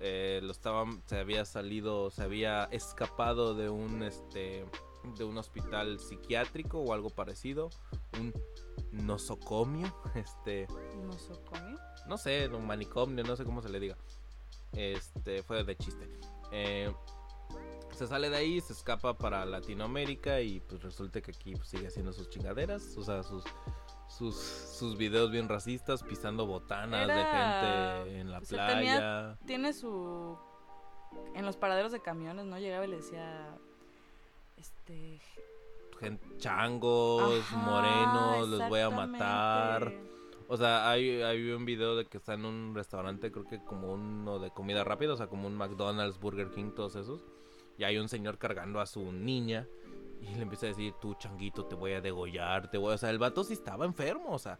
eh, lo estaban, se había salido, se había escapado de un este de un hospital psiquiátrico o algo parecido, un nosocomio, este, ¿Nosocomio? no sé, un manicomio, no sé cómo se le diga. Este, fue de chiste. Eh, se sale de ahí, se escapa para Latinoamérica y pues resulta que aquí pues, sigue haciendo sus chingaderas, o sea, sus sus, sus videos bien racistas, pisando botanas Era- de gente en la o sea, tenía- playa. Tiene su... En los paraderos de camiones, ¿no? Llegaba y le decía... Este... changos, Ajá, morenos, los voy a matar. O sea, hay, hay un video de que está en un restaurante, creo que como uno de comida rápida, o sea, como un McDonald's, Burger King, todos esos. Y hay un señor cargando a su niña y le empieza a decir, tú changuito, te voy a degollar, te voy a... O sea, el vato sí estaba enfermo, o sea.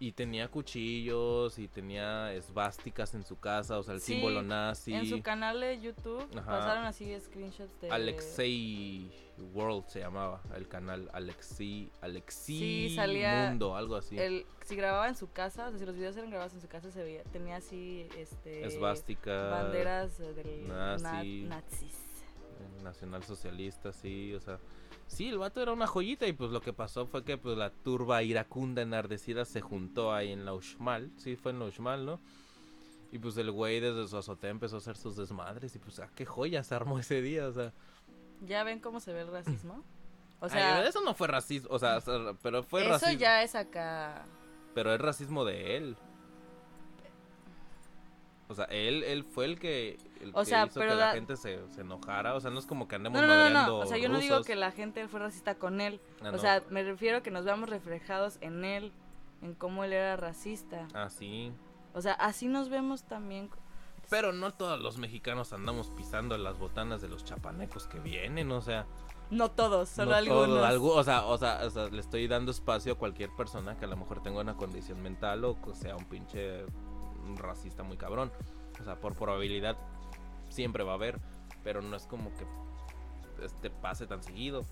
Y tenía cuchillos y tenía esvásticas en su casa, o sea, el Sí, símbolo nazi. En su canal de YouTube Ajá. pasaron así screenshots de... Alexei World se llamaba el canal Alexei Alexei Sí, salía Mundo algo así El, si grababa en su casa, o sea, si los videos eran grabados en su casa, se veía, tenía así, este... esvástica Banderas del nazi. na- nazis. nacional socialista sí o sea Sí, el vato era una joyita y pues lo que pasó fue que pues la turba iracunda enardecida se juntó ahí en la Uxmal, sí fue en la Uxmal, ¿no? Y pues el güey desde su azotea empezó a hacer sus desmadres y pues ah, qué joya se armó ese día, o sea. ¿Ya ven cómo se ve el racismo? O Ay, sea, eso no fue racismo, o sea, pero fue eso racismo. ya es acá. Pero es racismo de él. O sea, él, él fue el que, el O que sea, hizo pero que la la- gente se, se enojara. O sea, no es como que andemos No, no, no, madreando no. O sea, yo no digo que la gente fue racista con él. Ah, O no. sea, me refiero a que nos veamos reflejados en él, en cómo él era racista. Ah, sí. O sea, así nos vemos también. Pero no todos los mexicanos andamos pisando las botanas de los chapanecos que vienen, o sea. No todos, solo no algunos. todo, o, sea, o, sea, o sea, le estoy dando espacio a cualquier persona que a lo mejor tenga una condición mental o sea un pinche racista muy cabrón. O sea, por probabilidad siempre va a haber, pero no es como que este pase tan seguido.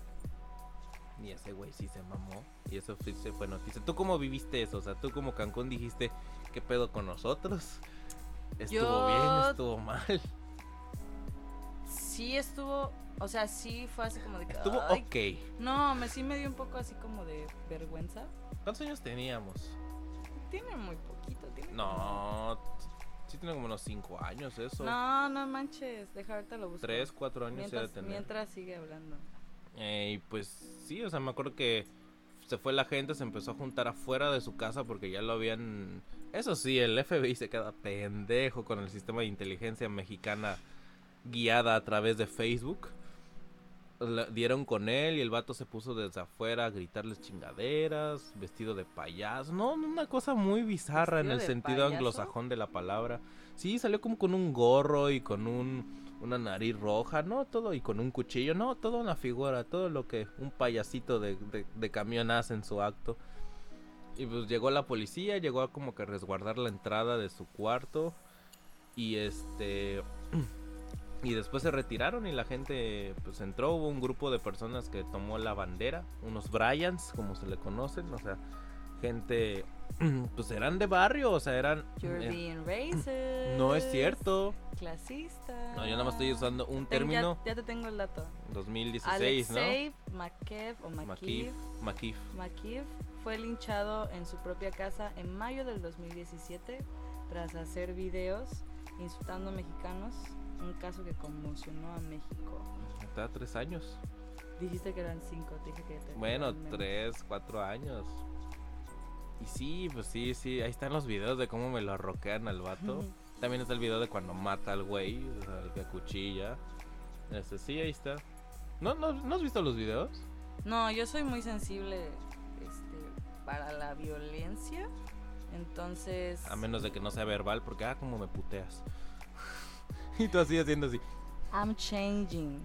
Y ese güey sí se mamó. Y eso fue noticia. ¿Tú cómo viviste eso? O sea, tú como Cancún dijiste, ¿qué pedo con nosotros? ¿Estuvo Yo- bien? ¿Estuvo mal? Sí estuvo, o sea, sí fue así como de. Estuvo "Ay". ok. No, me sí me dio un poco así como de vergüenza. ¿Cuántos años teníamos? Tiene muy poquito, tiene como- No, sí tiene como unos 5 años eso. No, no manches, deja ahorita lo busco. 3, 4 años ya de mientras, tener. mientras sigue hablando. Eh, y pues sí, o sea, me acuerdo que se fue la gente, se empezó a juntar afuera de su casa porque ya lo habían... Eso sí, el FBI se queda pendejo con el sistema de inteligencia mexicana guiada a través de Facebook. La- dieron con él y el vato se puso desde afuera a gritarles chingaderas, vestido de payaso. No, una cosa muy bizarra en ¿Vestido el sentido payaso? anglosajón de la palabra. Sí, salió como con un gorro y con un una nariz roja, no todo y con un cuchillo, no todo una figura, todo lo que un payasito de, de, de camión hace en su acto. Y pues llegó la policía, llegó a como que resguardar la entrada de su cuarto y este y después se retiraron y la gente pues entró, hubo un grupo de personas que tomó la bandera, unos Bryans como se le conocen, o sea, gente pues eran de barrio, o sea, eran You're eh, being racist. no es cierto. Clasista. No, yo nada más estoy usando un Ten- ya- término Ya, te tengo el dato. 2016, ¿no? Makev o Makif. Makiv fue linchado en su propia casa en mayo del 2017 tras hacer videos insultando a mexicanos, un caso que conmocionó a México. Está tres años. Dijiste que eran cinco, te dije que te Bueno, tres, cuatro años. Y sí, pues sí, sí. Ahí están los videos de cómo me lo roquean al vato. También está el video de cuando mata al güey, o sea, el que acuchilla. Este, sí, ahí está. ¿No, no, ¿No has visto los videos? No, yo soy muy sensible este, para la violencia. Entonces. A menos de que no sea verbal, porque, ah, como me puteas. Y tú así haciendo así. I'm changing.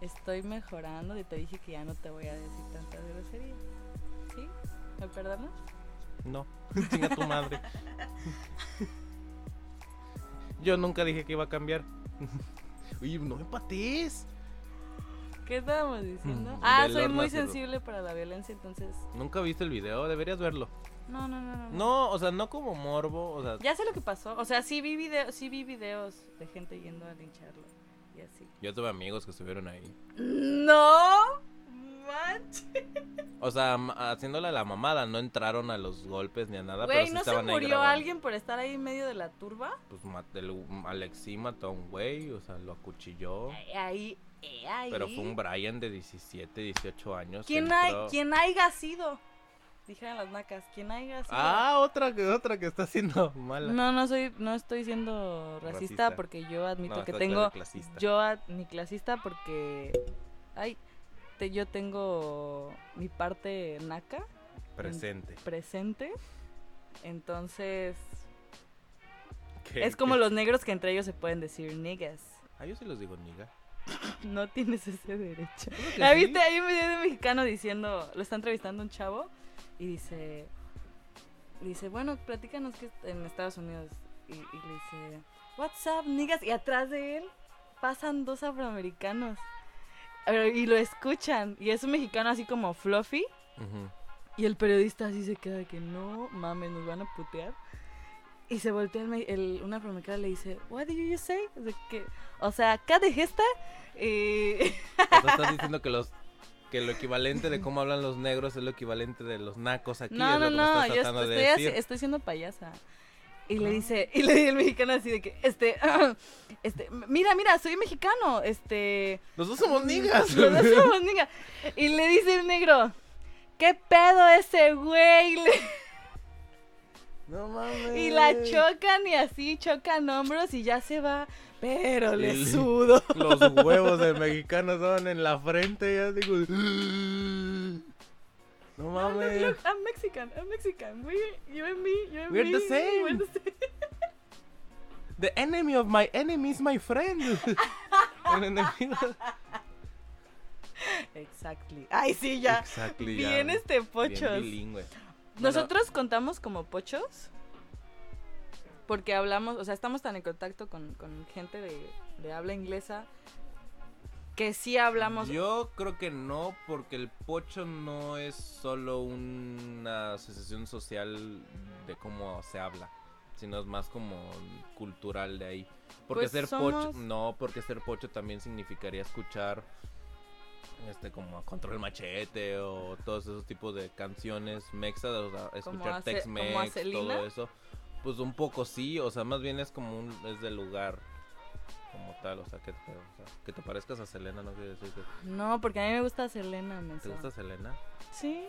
Estoy mejorando y te dije que ya no te voy a decir tantas groserías. ¿Sí? ¿Me perdonas? No, chinga tu madre. Yo nunca dije que iba a cambiar. Oye, no me patees. ¿Qué estábamos diciendo? Mm, ah, soy muy sensible para la violencia, entonces. Nunca viste el video, deberías verlo. No, no, no, no. no. No, o sea, no como morbo, o sea, Ya sé lo que pasó. O sea, sí vi, video, sí vi videos de gente yendo a lincharlo. Y así. yo tuve amigos que estuvieron ahí. ¡No! Manches. O sea, haciéndole la mamada, no entraron a los golpes ni a nada, Güey, pero sí ¿no se estaban ahí murió grabando. alguien por estar ahí en medio de la turba? Pues el- Alexi mató a un güey, o sea, lo acuchilló. Eh, Ahí, eh, ahí. Pero fue un Brian de 17, 18 años. que ¿Quién, entró- hay, ¿Quién haya sido? Dijeron las nacas. ¿Quién haya sido? Ah, otra que otra que está haciendo mala. No, no soy, no estoy siendo racista, Racista. porque yo admito No, que tengo, yo ad- ni clasista porque, ay, te- yo tengo mi parte naca Presente. presente, entonces ¿Qué- es como qué? los negros que entre ellos se pueden decir niggas. Ah, yo sí los digo, niga. No tienes ese derecho. ¿Ah, sí? viste? Hay un video de un mexicano diciendo, lo está entrevistando un chavo y dice, dice, bueno, platícanos que en Estados Unidos. Y, y le dice, what's up, niggas? Y atrás de él pasan dos afroamericanos. Y lo escuchan. Y es un mexicano así como fluffy. Y el periodista así se queda de que no mames, nos van a putear. Y se voltea el, el, un afroamericano y le dice, what did you just say? O sea, que, o sea, ¿qué dijiste? Y... O estás diciendo que los que lo equivalente de cómo hablan los negros es lo equivalente de los nacos aquí. No, es no, lo que me no, estás yo tratando estoy, de así- decir. estoy siendo payasa. Y le dice, y le dice el mexicano así de que, este, este, mira, mira, soy mexicano, este, Los dos somos niggas. Los dos somos niggas. Y le dice el negro, ¿qué pedo ese güey? Le- No mames. Y la chocan y así chocan hombros y ya se va. Pero le El- sudo. Los huevos del mexicano son en la frente, ya digo. No mames. look, I'm Mexican, I'm Mexican. We, you and me, you and We're me. the same. We're the same. The enemy of my enemy is my friend. El enemigo. Exactly. Ay, sí, ya. Exactly, ya. Bien este Bien pochos. bilingüe. Nosotros contamos como pochos porque hablamos, o sea, estamos tan en contacto con, con gente de, de habla inglesa que sí hablamos. Yo creo que no, porque el pocho no es solo una asociación social de cómo se habla, sino es más como cultural de ahí. Porque Pues ser somos- pocho, no, porque ser pocho también significaría escuchar este como Control Machete o todos esos tipos de canciones mexas, o sea, escuchar Tex-Mex, todo eso. Pues un poco sí, o sea, más bien es como un es del lugar como tal, o sea, que, te- o sea, que te parezcas a Selena no quiere decir que No, porque a mí me gusta Selena, ¿Te menso. gusta Selena? Sí.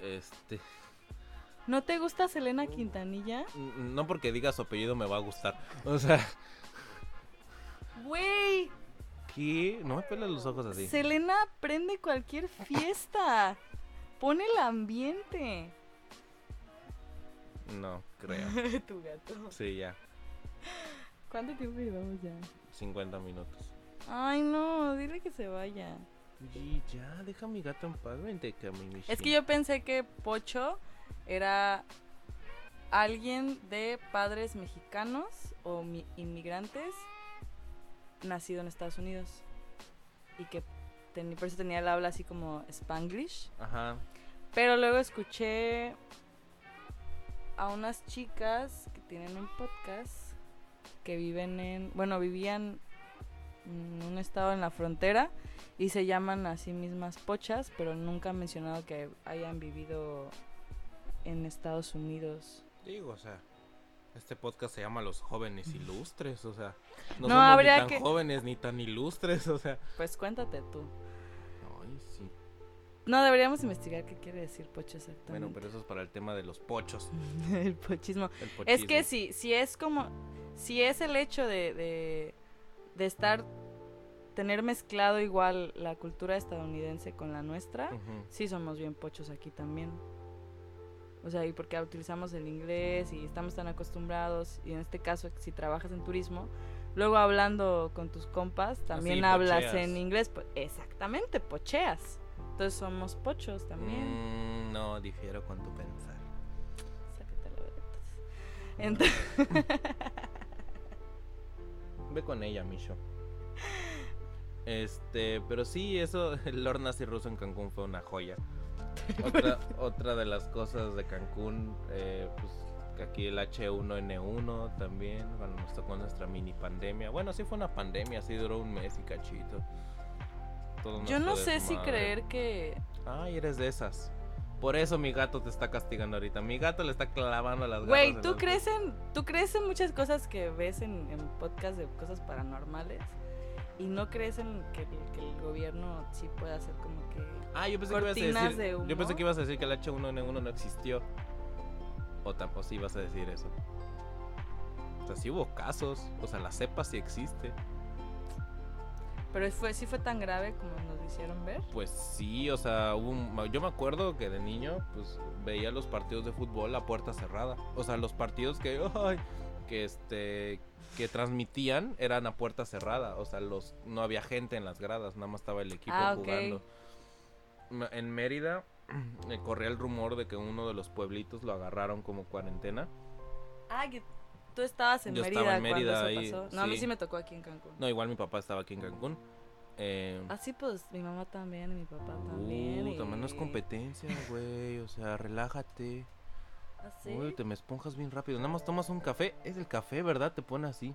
Este, ¿No te gusta Selena Quintanilla? n- no porque diga su apellido me va a gustar. O sea, Güey, ¿qué? No me peles los ojos así. Selena prende cualquier fiesta. Pone el ambiente. No, creo. tu gato. Sí, ya. ¿Cuánto tiempo llevamos ya? 50 minutos. Ay, no, dile que se vaya. Y ya, deja a mi gato en paz, vente que a mi Es que yo pensé que Pocho era alguien de padres mexicanos o mi- inmigrantes nacido en Estados Unidos y que por eso tenía el habla así como spanglish. Ajá. Pero luego escuché a unas chicas que tienen un podcast que viven en, bueno, vivían en un estado en la frontera y se llaman a sí mismas pochas, pero nunca han mencionado que hayan vivido en Estados Unidos. Digo, o sea, este podcast se llama Los Jóvenes Ilustres, o sea, no, No, somos habría ni tan que- jóvenes ni tan ilustres, o sea. Pues cuéntate tú. Ay, sí. No, deberíamos investigar qué quiere decir pocho exactamente. Bueno, pero eso es para el tema de los pochos. el pochismo. El Es que si, si es como, si es el hecho de, de, de estar, tener mezclado igual la cultura estadounidense con la nuestra, sí somos bien pochos aquí también. O sea, y porque utilizamos el inglés y estamos tan acostumbrados, y en este caso, si trabajas en turismo, luego hablando con tus compas, también hablas pocheas. en inglés. pues, exactamente, pocheas. Entonces somos pochos también. Mm, no, difiero con tu pensar. Entonces, Ve con ella, Misho. Este, pero sí, eso, el Lord Nazi ruso en Cancún fue una joya. Otra, otra de las cosas de Cancún, eh, pues aquí el H1N1 también, cuando nos tocó nuestra mini pandemia. Bueno, sí fue una pandemia, sí duró un mes y cachito. Todo yo no sé si creer que Ay, eres de esas. Por eso mi gato te está castigando ahorita. Mi gato le está clavando las garras Güey, ¿tú crees, en, tú crees en muchas cosas que ves en, en podcast de cosas paranormales y no crees en que, que el gobierno sí pueda hacer como que... Ah, yo pensé que ibas a decir. de. Yo pensé que ibas a decir que el H1N1 no existió. O tampoco sí ibas a decir eso. O sea, sí hubo casos. O sea, la cepa sí existe. Pero fue, sí fue tan grave como nos hicieron ver. Pues sí, o sea, hubo un- yo me acuerdo que de niño, pues veía los partidos de fútbol a puerta cerrada. O sea, los partidos que, ay, que este, que transmitían eran a puerta cerrada. O sea, los, no había gente en las gradas, nada más estaba el equipo Ah, jugando. En Mérida eh, corría el rumor de que uno de los pueblitos lo agarraron como cuarentena. Ah, que tú estabas en Yo Mérida, estaba en Mérida cuando ahí, eso pasó. No, a mí sí. me tocó aquí en Cancún. No, igual mi papá estaba aquí en Cancún. Eh, Así pues, mi mamá también y mi papá también. uh, y... también no es competencia, güey. O sea, relájate. ¿Así? Uy, te me esponjas bien rápido. Nada más tomas un café. Es el café, ¿verdad? Te pone así.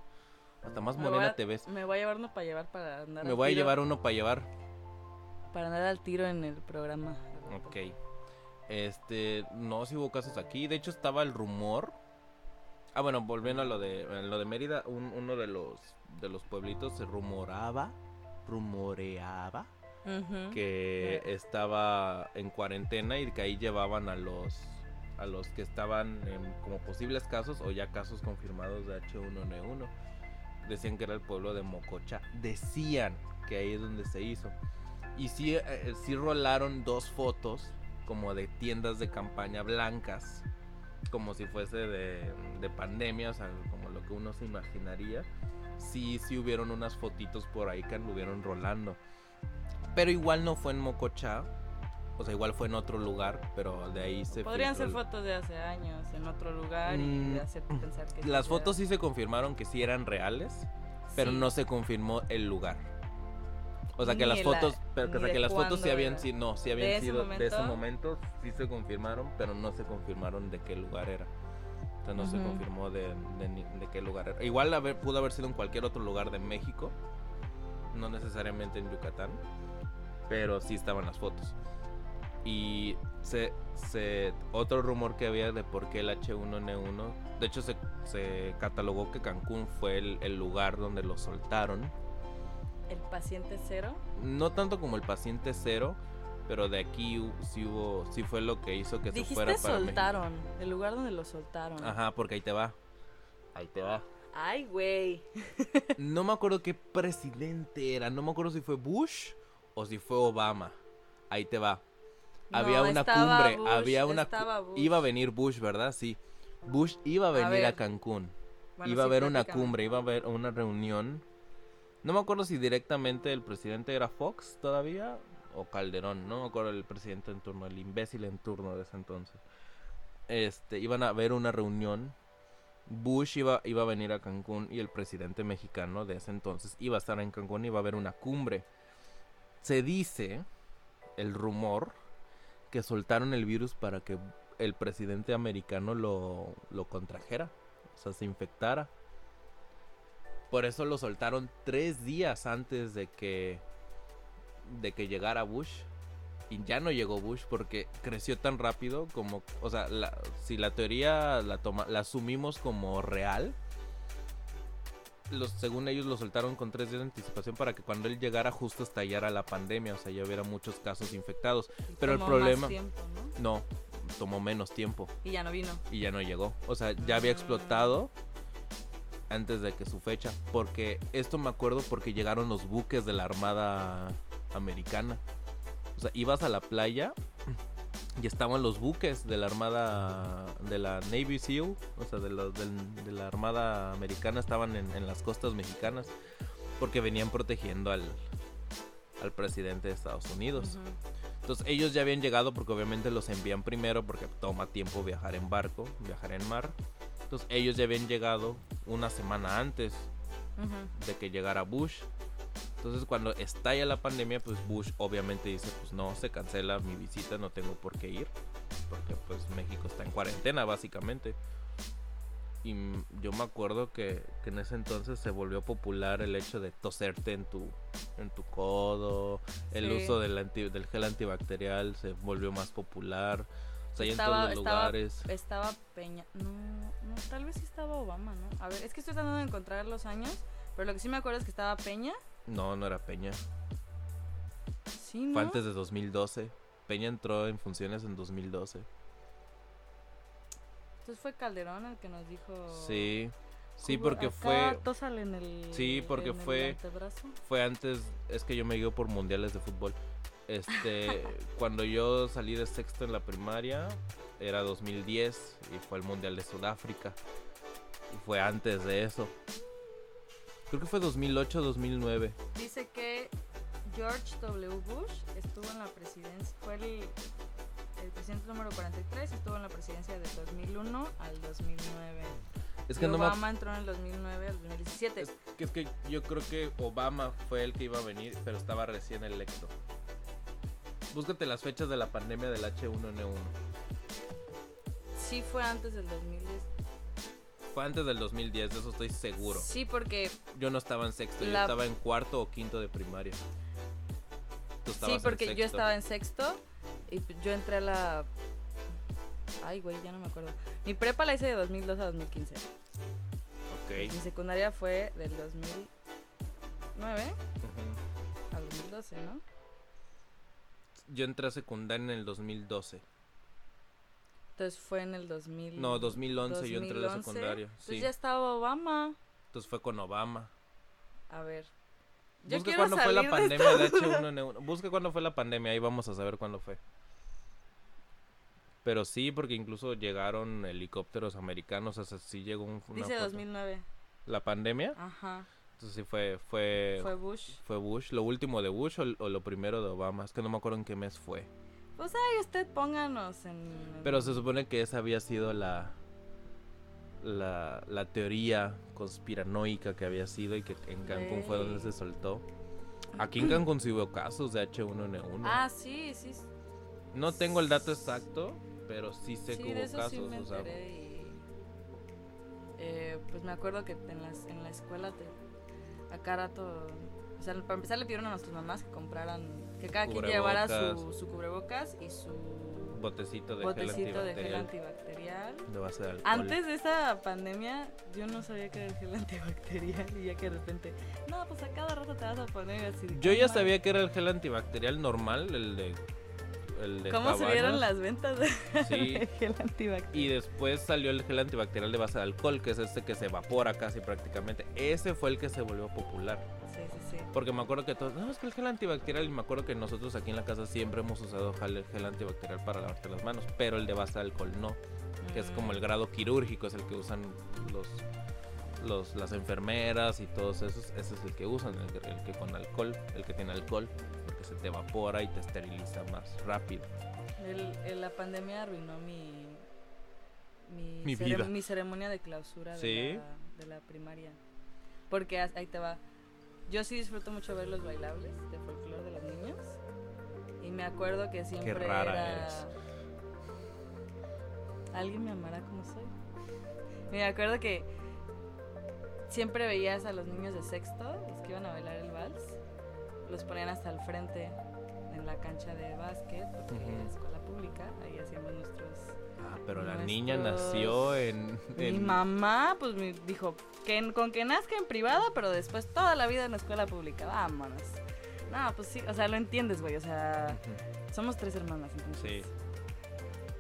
Hasta más morena a- te ves. Me voy a llevar uno para llevar para andar Me voy a llevar uno para llevar. Para andar al tiro en el programa. Ok. Este, no, si hubo casos aquí. De hecho, estaba el rumor. Ah, bueno, volviendo a lo de, a lo de Mérida, un- uno de los, de los pueblitos se rumoraba, rumoreaba que estaba en cuarentena y que ahí llevaban a los a los que estaban en como posibles casos o ya casos confirmados de H1N1. Decían que era el pueblo de Mococha. Decían que ahí es donde se hizo. Y sí, eh, sí rolaron dos fotos como de tiendas de campaña blancas. Como si fuese de, de pandemia, o sea, como lo que uno se imaginaría. Sí, sí hubieron unas fotitos por ahí que anduvieron rolando. Pero igual no fue en Mococha. O sea, igual fue en otro lugar, pero de ahí se Podrían ser filtró- fotos de hace años en otro lugar Mm, y hacerte pensar que... sí Las sea- fotos sí se confirmaron que sí eran reales, pero Sí. no se confirmó el lugar. O sea que las la- fotos, pero que, o sea, de que las fotos sí habían sido, no, sí ¿De habían ese sido de ese momento? sí se confirmaron, pero no se confirmaron de qué lugar era. O sea, no se Ujú. confirmó de, de de qué lugar era. Igual haber, pudo haber sido en cualquier otro lugar de México, no necesariamente en Yucatán, pero sí estaban las fotos. Y se, se- otro rumor que había de por qué el H1N1, de hecho se, se catalogó que Cancún fue el, el lugar donde lo soltaron. El paciente cero. No tanto como el paciente cero, pero de aquí sí hubo, sí fue lo que hizo que se fuera para México. soltaron, el lugar donde lo soltaron. Ajá, porque ahí te va. Ahí te va. Ay, güey. No me acuerdo qué presidente era. No me acuerdo si fue Bush o si fue Obama. Ahí te va. Había No, una cumbre. Bush, había una. Iba a venir Bush, ¿verdad? Sí. Bush iba a venir a. Cancún. Bueno, iba a haber una cumbre, iba a haber una reunión. No me acuerdo si directamente el presidente era Fox todavía o Calderón. No me acuerdo el presidente en turno, el imbécil en turno de ese entonces. Este, iban a haber una reunión. Bush iba, iba a venir a Cancún y el presidente mexicano de ese entonces iba a estar en Cancún y iba a haber una cumbre. Se dice, el rumor, que soltaron el virus para que el presidente americano lo, lo contrajera, o sea, se infectara. Por eso lo soltaron tres días antes de que, de que llegara Bush. Y ya no llegó Bush porque creció tan rápido como, o sea, la- si la teoría la, toma, la asumimos como real, los, según ellos lo soltaron con tres días de anticipación para que cuando él llegara justo estallara la pandemia, o sea, ya hubiera muchos casos infectados. Pero el más problema- tiempo, ¿no? No, tomó menos tiempo Y ya no vino. y ya no llegó. O sea, ya había explotado antes de que su fecha. Porque esto me acuerdo porque llegaron los buques de la Armada Americana. O sea, ibas a la playa y estaban los buques de la Armada, de la Navy SEAL, o sea, de, la- del- de la Armada Americana, estaban en, en las costas mexicanas. Porque venían protegiendo al, al presidente de Estados Unidos. Ujú. Entonces ellos ya habían llegado porque obviamente los envían primero porque toma tiempo viajar en barco, viajar en mar. Entonces ellos ya habían llegado una semana antes de que llegara Bush. Entonces cuando estalla la pandemia, pues Bush obviamente dice, pues no, se cancela mi visita, no tengo por qué ir. Porque pues México está en cuarentena básicamente. Y yo me acuerdo que, que en ese entonces se volvió popular el hecho de toserte en tu, en tu codo. El Sí. uso del, anti- del gel antibacterial se volvió más popular. O sea, ya en Estaba- todos los estaba- lugares. Estaba Peña. No, no, tal vez sí estaba Obama, ¿no? A ver, es que estoy tratando de encontrar los años. Pero lo que sí me acuerdo es que estaba Peña. No, no era Peña. Sí, ¿no? Fue antes de 2012. Peña entró en funciones en 2012. Entonces fue Calderón el que nos dijo. Sí, sí, "Cubo- porque fue tósale en el. Sí, porque en el fue- antebrazo". fue antes, es que yo me guío por mundiales de fútbol. Este, cuando yo salí de sexto en la primaria, era 2010 y fue el mundial de Sudáfrica. Y fue antes de eso. Creo que fue 2008 2009. Dice que George W. Bush estuvo en la presidencia. Fue el, el presidente número 43 y estuvo en la presidencia del 2001 al 2009. Es Y que no me Obama entró en el 2009 al 2017. es que, es que yo creo que Obama fue el que iba a venir, pero estaba recién electo. Búscate las fechas de la pandemia del H1N1. Sí, fue antes del 2010. Fue antes del 2010, de eso estoy seguro. Sí, porque Yo no estaba en sexto, yo estaba en cuarto o quinto de primaria. Tú Sí, estabas en porque yo estaba en sexto y yo entré a la... Ay, güey, ya no me acuerdo. Mi prepa la hice de 2002 a 2015. Mi Ok. secundaria fue del 2009 Ujú. al 2012, ¿no? Yo entré a secundaria en el 2012. Entonces fue en el 2000. No, 2011 yo entré a la 2011. secundaria. Pues Sí. ya estaba Obama. Entonces fue con Obama. A ver. Yo Busca cuándo fue la pandemia de esta H1N1. Busca cuándo fue la pandemia, ahí vamos a saber cuándo fue. Pero sí, porque incluso llegaron helicópteros americanos, o sea, sí llegó un, una Dice foto. 2009. ¿La pandemia? Ajá. Entonces sí fue, fue, Fue fue, Bush. Bush. ¿Lo último de Bush o, o lo primero de Obama? Es que no me acuerdo en qué mes fue. Pues ahí usted pónganos en. Pero se supone que esa había sido la, la, la teoría conspiranoica que había sido y que en Cancún fue donde se soltó. Aquí en Cancún sí hubo casos de H1N1. Ah, sí, sí. No tengo el dato exacto, pero sí sé sí, que de hubo eso casos. sí me o sea, y. eh, pues me acuerdo que en, las, en la escuela te. Acá rato. O sea, para empezar le pidieron a nuestras mamás que compraran. Que cada quien llevara su, Cubrebocas. su cubrebocas y su botecito de botecito de gel antibacterial. antibacterial. De base de alcohol. Antes de esa pandemia, yo no sabía que era el gel antibacterial y ya que de repente, no, pues a cada rato te vas a poner así. Yo "Ah, ya madre". sabía que era el gel antibacterial normal, el de. El de ¿Cómo subieron las ventas de, Sí. de gel antibacterial? Y después salió el gel antibacterial de base de alcohol, que es este que se evapora casi prácticamente. Ese fue el que se volvió popular. Sí, sí, sí. Porque me acuerdo que todos, no, es que el gel antibacterial, y me acuerdo que nosotros aquí en la casa siempre hemos usado gel, gel antibacterial para lavarte las manos, pero el de base de alcohol no, que es como el Mm. grado quirúrgico, es el que usan los, los las enfermeras y todos esos, ese es el que usan, el, que- el que con alcohol, el que tiene alcohol, porque se te evapora y te esteriliza más rápido. El- la pandemia arruinó mi. Mi, Mi vida. mi ceremonia de clausura ¿Sí? de, la, de la primaria. Porque ahí te va. Yo sí disfruto mucho ver los bailables de folclore de los niños. Y me acuerdo que siempre rara era. eres. Alguien me amará como soy. Me acuerdo que siempre veías a los niños de sexto, los que iban a bailar el vals, los ponían hasta el frente en la cancha de básquet, porque era escuela pública, ahí hacíamos nuestros... Ah, pero la niña nació en... Mi mamá, pues me dijo, que en- con que nazca en privada, pero después toda la vida en la escuela pública, vámonos. No, pues sí, o sea, lo entiendes, güey, o sea, somos tres hermanas, entonces... Sí.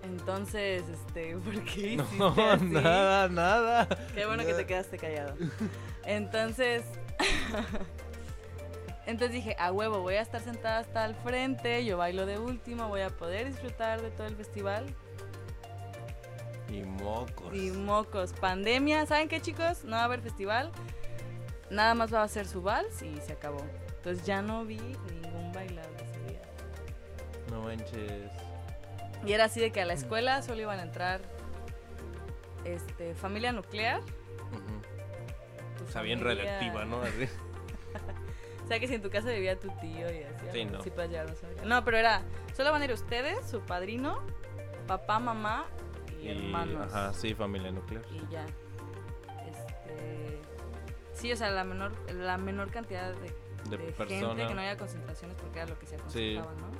Entonces, este, ¿por qué hiciste No, así? nada, nada. Qué bueno que te quedaste callado. Entonces, entonces dije, a huevo, voy a estar sentada hasta el frente, yo bailo de último, voy a poder disfrutar de todo el festival. Y mocos. Y mocos, pandemia, ¿saben qué chicos? No va a haber festival, nada más va a ser su vals y se acabó. Entonces ya no vi ningún bailable ese día. No manches. Y era así de que a la escuela solo iban a entrar este, familia nuclear. Tu O sea, bien familia- radioactiva, ¿no? Así. O sea, que si en tu casa vivía tu tío y así. Sí, no. Sí llevar familia. No, pero era, solo van a ir ustedes, su padrino, papá, mamá y, hermanos. Ajá, sí, familia nuclear. Y ya. Este, sí, o sea, la menor, la menor cantidad de, De, de persona. gente, que no haya concentraciones porque era lo que se Sí. aconsejaba, ¿no?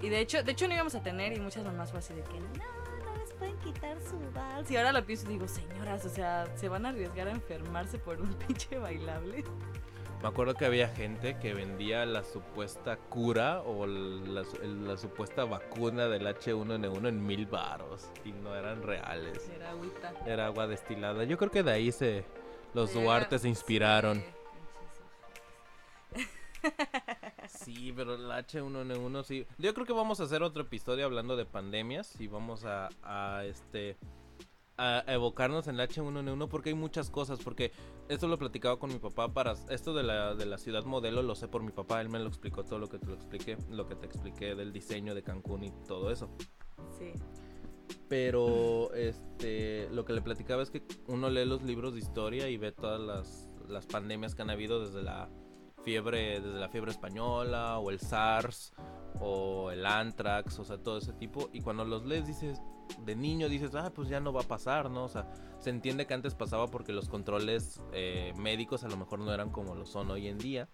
Y de hecho, de hecho no íbamos a tener y muchas mamás fue así de que no, no les pueden quitar su vals. Y ahora lo pienso y digo, señoras, o sea, se van a arriesgar a enfermarse por un pinche bailable. Me acuerdo que había gente que vendía la supuesta cura o la, supuesta vacuna del H1N1 en mil baros y no eran reales. Era agüita. Era agua destilada. Yo creo que de ahí se los Duarte se inspiraron. sí, Sí, pero el H1N1 sí. Yo creo que vamos a hacer otro episodio hablando de pandemias y vamos a, a, este a evocarnos en el H1N1 porque hay muchas cosas, porque esto lo platicaba con mi papá para esto de la, de la ciudad modelo lo sé por mi papá, él me lo explicó todo lo que te lo expliqué, lo que te expliqué del diseño de Cancún y todo eso. Sí. Pero este lo que le platicaba es que uno lee los libros de historia y ve todas las, las pandemias que han habido desde la fiebre, desde la fiebre española o el SARS o el anthrax, o sea, todo ese tipo. Y cuando los lees dices, de niño dices, ah, pues ya no va a pasar, ¿no? O sea, se entiende que antes pasaba porque los controles eh, médicos a lo mejor no eran como lo son hoy en día.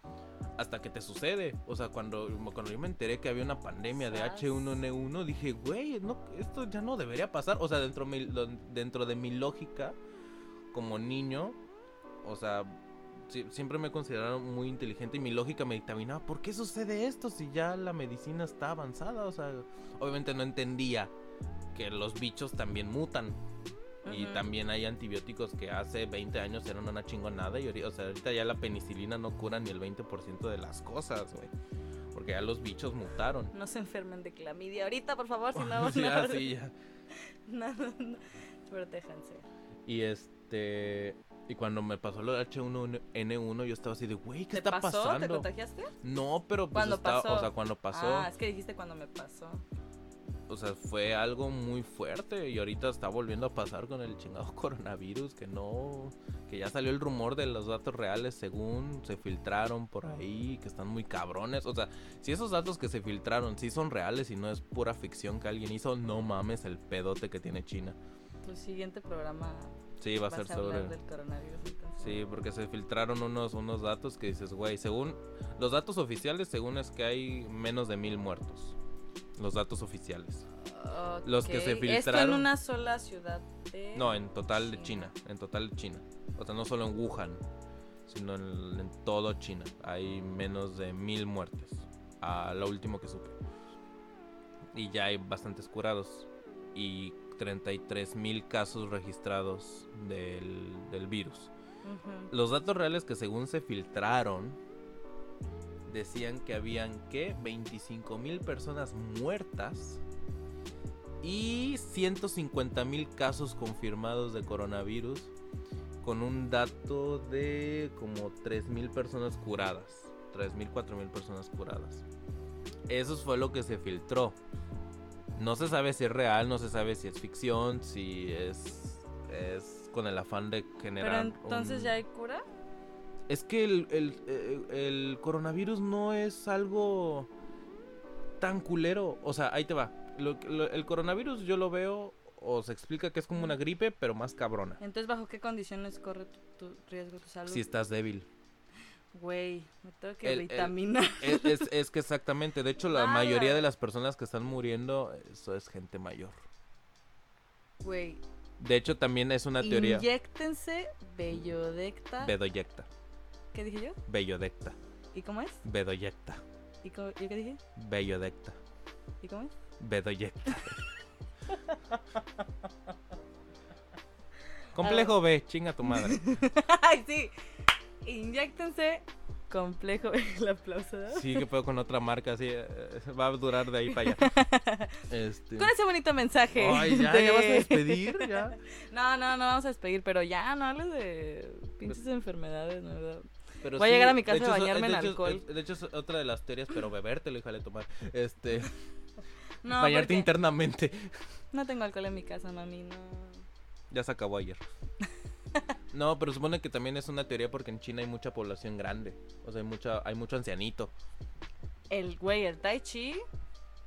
Hasta que te sucede. O sea, cuando, cuando yo me enteré que había una pandemia de H1N1, dije, güey, no, esto ya no debería pasar. O sea, dentro, dentro de mi lógica, como niño, o sea, siempre me consideraron muy inteligente y mi lógica me dictaminaba, ¿por qué sucede esto si ya la medicina está avanzada? O sea, obviamente no entendía que los bichos también mutan. Y también hay antibióticos que hace 20 años eran una chingonada y o sea, ahorita ya la penicilina no cura ni el 20% de las cosas, güey. Porque ya los bichos mutaron. No se enfermen de clamidia ahorita, por favor, si no... ya, sí, ya. no, no. Protéjanse. Y este... Y cuando me pasó lo de H1N1, yo estaba así de, güey, ¿qué está pasó? pasando? ¿Te contagiaste? No, pero pues estaba, o sea, cuando pasó. Ah, es que dijiste cuando me pasó. O sea, fue algo muy fuerte y ahorita está volviendo a pasar con el chingado coronavirus que no, que ya salió el rumor de los datos reales según se filtraron por ahí, que están muy cabrones. O sea, si esos datos que se filtraron sí son reales y no es pura ficción que alguien hizo, no mames el pedote que tiene China. Tu siguiente programa Sí, va a ser sobre. Del coronavirus, Sí, porque se filtraron unos, unos datos que dices, güey, según. Los datos oficiales, según es que hay menos de mil muertos. Los datos oficiales. Los que se filtraron. ¿Esto en una sola ciudad No, en total de China. En total de China. O sea, no solo en Wuhan, sino en, en todo China. Hay menos de mil muertes. A lo último que supe. Y ya hay bastantes curados. Y 33 mil casos registrados del, virus. Los datos reales que según se filtraron decían que habían que 25 mil personas muertas y 150 mil casos confirmados de coronavirus con un dato de como 3 mil personas curadas. 3 mil, 4 mil personas curadas. Eso fue lo que se filtró. No se sabe si es real, no se sabe si es ficción, si es, es con el afán de generar. Pero entonces ya hay cura. Es que el, coronavirus no es algo tan culero. O sea, ahí te va. el coronavirus yo lo veo o se explica que es como una gripe, pero más cabrona. Entonces, ¿bajo qué condiciones corre tu, riesgo tu salud? Si estás débil. Güey, me tengo que vitaminar. es, que exactamente, de hecho la mayoría de las personas que están muriendo, eso es gente mayor. Güey. De hecho también es una teoría. Inyectense Bellodecta. Bedoyecta. ¿Qué dije yo? Bellodecta. ¿Y cómo es? Bedoyecta. ¿Y, qué dije? Bellodecta. ¿Y cómo es? Bedoyecta. Complejo B, chinga tu madre. Ay, sí. Inyectense complejo el aplauso. Sí, que puedo con otra marca, así eh, va a durar de ahí para allá. Este... Con ese bonito mensaje. Ay, ya, vas a despedir, ya. No, no, no vamos a despedir, pero ya no hables de pinches enfermedades, ¿no? Pero Voy a llegar a mi casa a bañarme en alcohol. de hecho, es otra de las teorías, pero bebértelo, híjale tomar. Este. No, Bañarte internamente. No tengo alcohol en mi casa, mami, no. Ya se acabó ayer. No, pero supone que también es una teoría porque en China hay mucha población grande. O sea, hay, mucha, hay mucho ancianito. El güey, el Tai Chi.